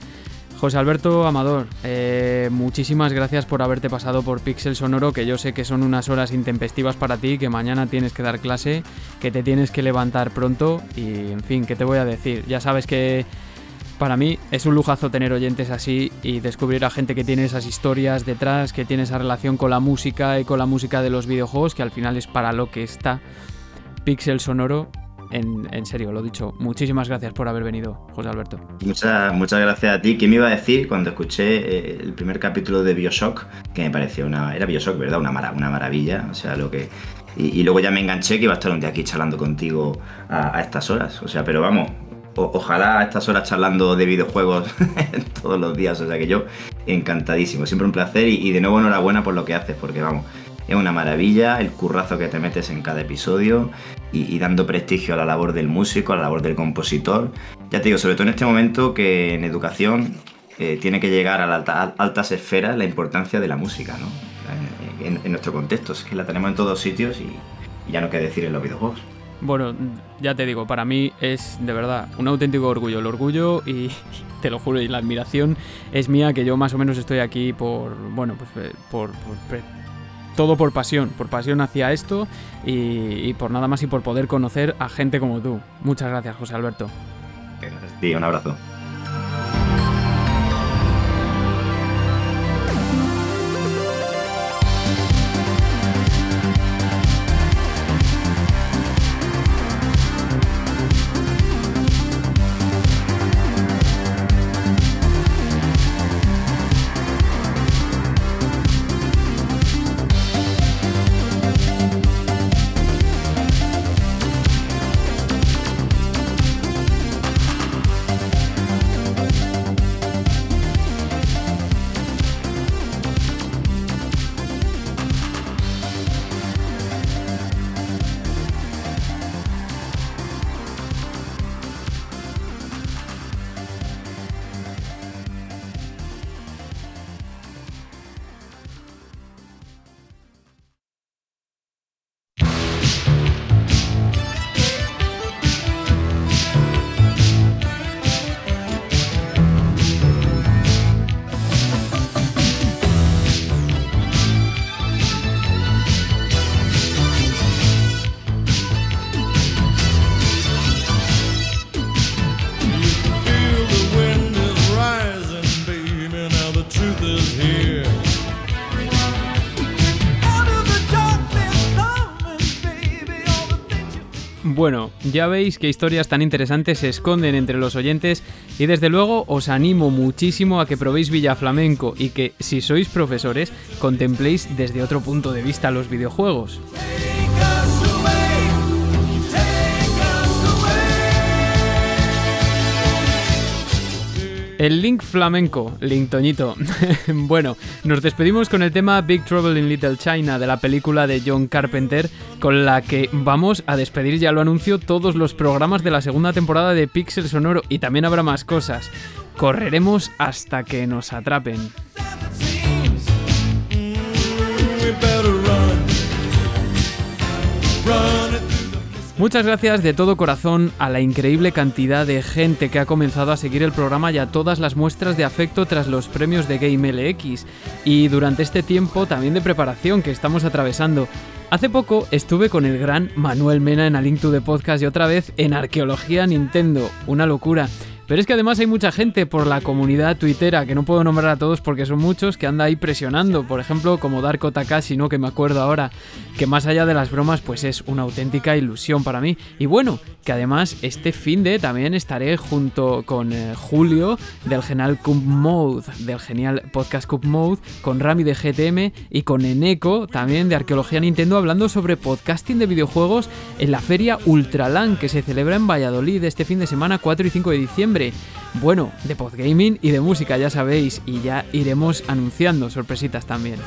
José Alberto Amador, eh, muchísimas gracias por haberte pasado por Pixel Sonoro, que yo sé que son unas horas intempestivas para ti, que mañana tienes que dar clase, que te tienes que levantar pronto y, en fin, ¿qué te voy a decir? Ya sabes que para mí es un lujazo tener oyentes así y descubrir a gente que tiene esas historias detrás, que tiene esa relación con la música y con la música de los videojuegos, que al final es para lo que está Pixel Sonoro. En, serio, lo dicho, muchísimas gracias por haber venido, José Alberto. Muchas, muchas gracias a ti. ¿Qué me iba a decir cuando escuché eh, el primer capítulo de Bioshock? Que me pareció una. Era Bioshock, ¿verdad? Una, una maravilla. O sea, lo que. Y, luego ya me enganché que iba a estar un día aquí charlando contigo a, a estas horas. O sea, pero vamos, ojalá a estas horas charlando de videojuegos [laughs] todos los días, o sea que yo encantadísimo, siempre un placer y, de nuevo enhorabuena por lo que haces, porque vamos, es una maravilla el currazo que te metes en cada episodio y, dando prestigio a la labor del músico, a la labor del compositor. Ya te digo, sobre todo en este momento que en educación eh, tiene que llegar a las altas esferas la importancia de la música, ¿no? En, nuestro contexto, es que la tenemos en todos sitios y ya no qué decir en los videojuegos. Bueno, ya te digo, para mí es de verdad un auténtico orgullo. El orgullo y [laughs] te lo juro, y la admiración es mía que yo más o menos estoy aquí por, bueno, pues eh, por, todo por pasión, por pasión hacia esto y, por nada más y por poder conocer a gente como tú. Muchas gracias, José Alberto. Sí, un abrazo. Ya veis qué historias tan interesantes se esconden entre los oyentes y desde luego os animo muchísimo a que probéis Villa Flamenco y que si sois profesores contempléis desde otro punto de vista los videojuegos. El Link flamenco, Link Toñito. [laughs] bueno, nos despedimos con el tema Big Trouble in Little China de la película de John Carpenter, con la que vamos a despedir, ya lo anuncio, todos los programas de la segunda temporada de Pixel Sonoro y también habrá más cosas. Correremos hasta que nos atrapen. Muchas gracias de todo corazón a la increíble cantidad de gente que ha comenzado a seguir el programa y a todas las muestras de afecto tras los premios de Game LX y durante este tiempo también de preparación que estamos atravesando. Hace poco estuve con el gran Manuel Mena en A Link to the Podcast y otra vez en Arqueología Nintendo, una locura. Pero es que además hay mucha gente por la comunidad tuitera, que no puedo nombrar a todos porque son muchos, que anda ahí presionando. Por ejemplo, como Darko Takashi, ¿no? Que me acuerdo ahora, que más allá de las bromas, pues es una auténtica ilusión para mí. Y bueno, que además este fin de también estaré junto con eh, Julio del genial Cup Mode, del genial podcast Cup Mode, con Rami de GTM y con Eneco también de Arqueología Nintendo hablando sobre podcasting de videojuegos en la feria Ultralan que se celebra en Valladolid este fin de semana 4 y 5 de diciembre. Bueno, de podgaming y de música ya sabéis y ya iremos anunciando sorpresitas también.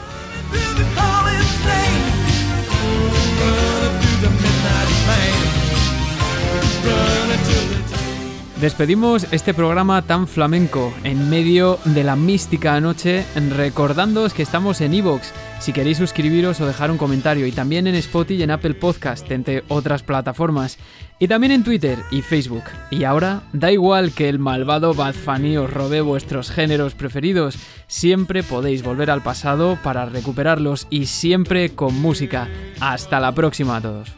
Despedimos este programa tan flamenco en medio de la mística anoche, recordándoos que estamos en Evox. Si queréis suscribiros o dejar un comentario, y también en Spotify y en Apple Podcast, entre otras plataformas, y también en Twitter y Facebook. Y ahora, da igual que el malvado Bad os robe vuestros géneros preferidos, siempre podéis volver al pasado para recuperarlos y siempre con música. Hasta la próxima a todos.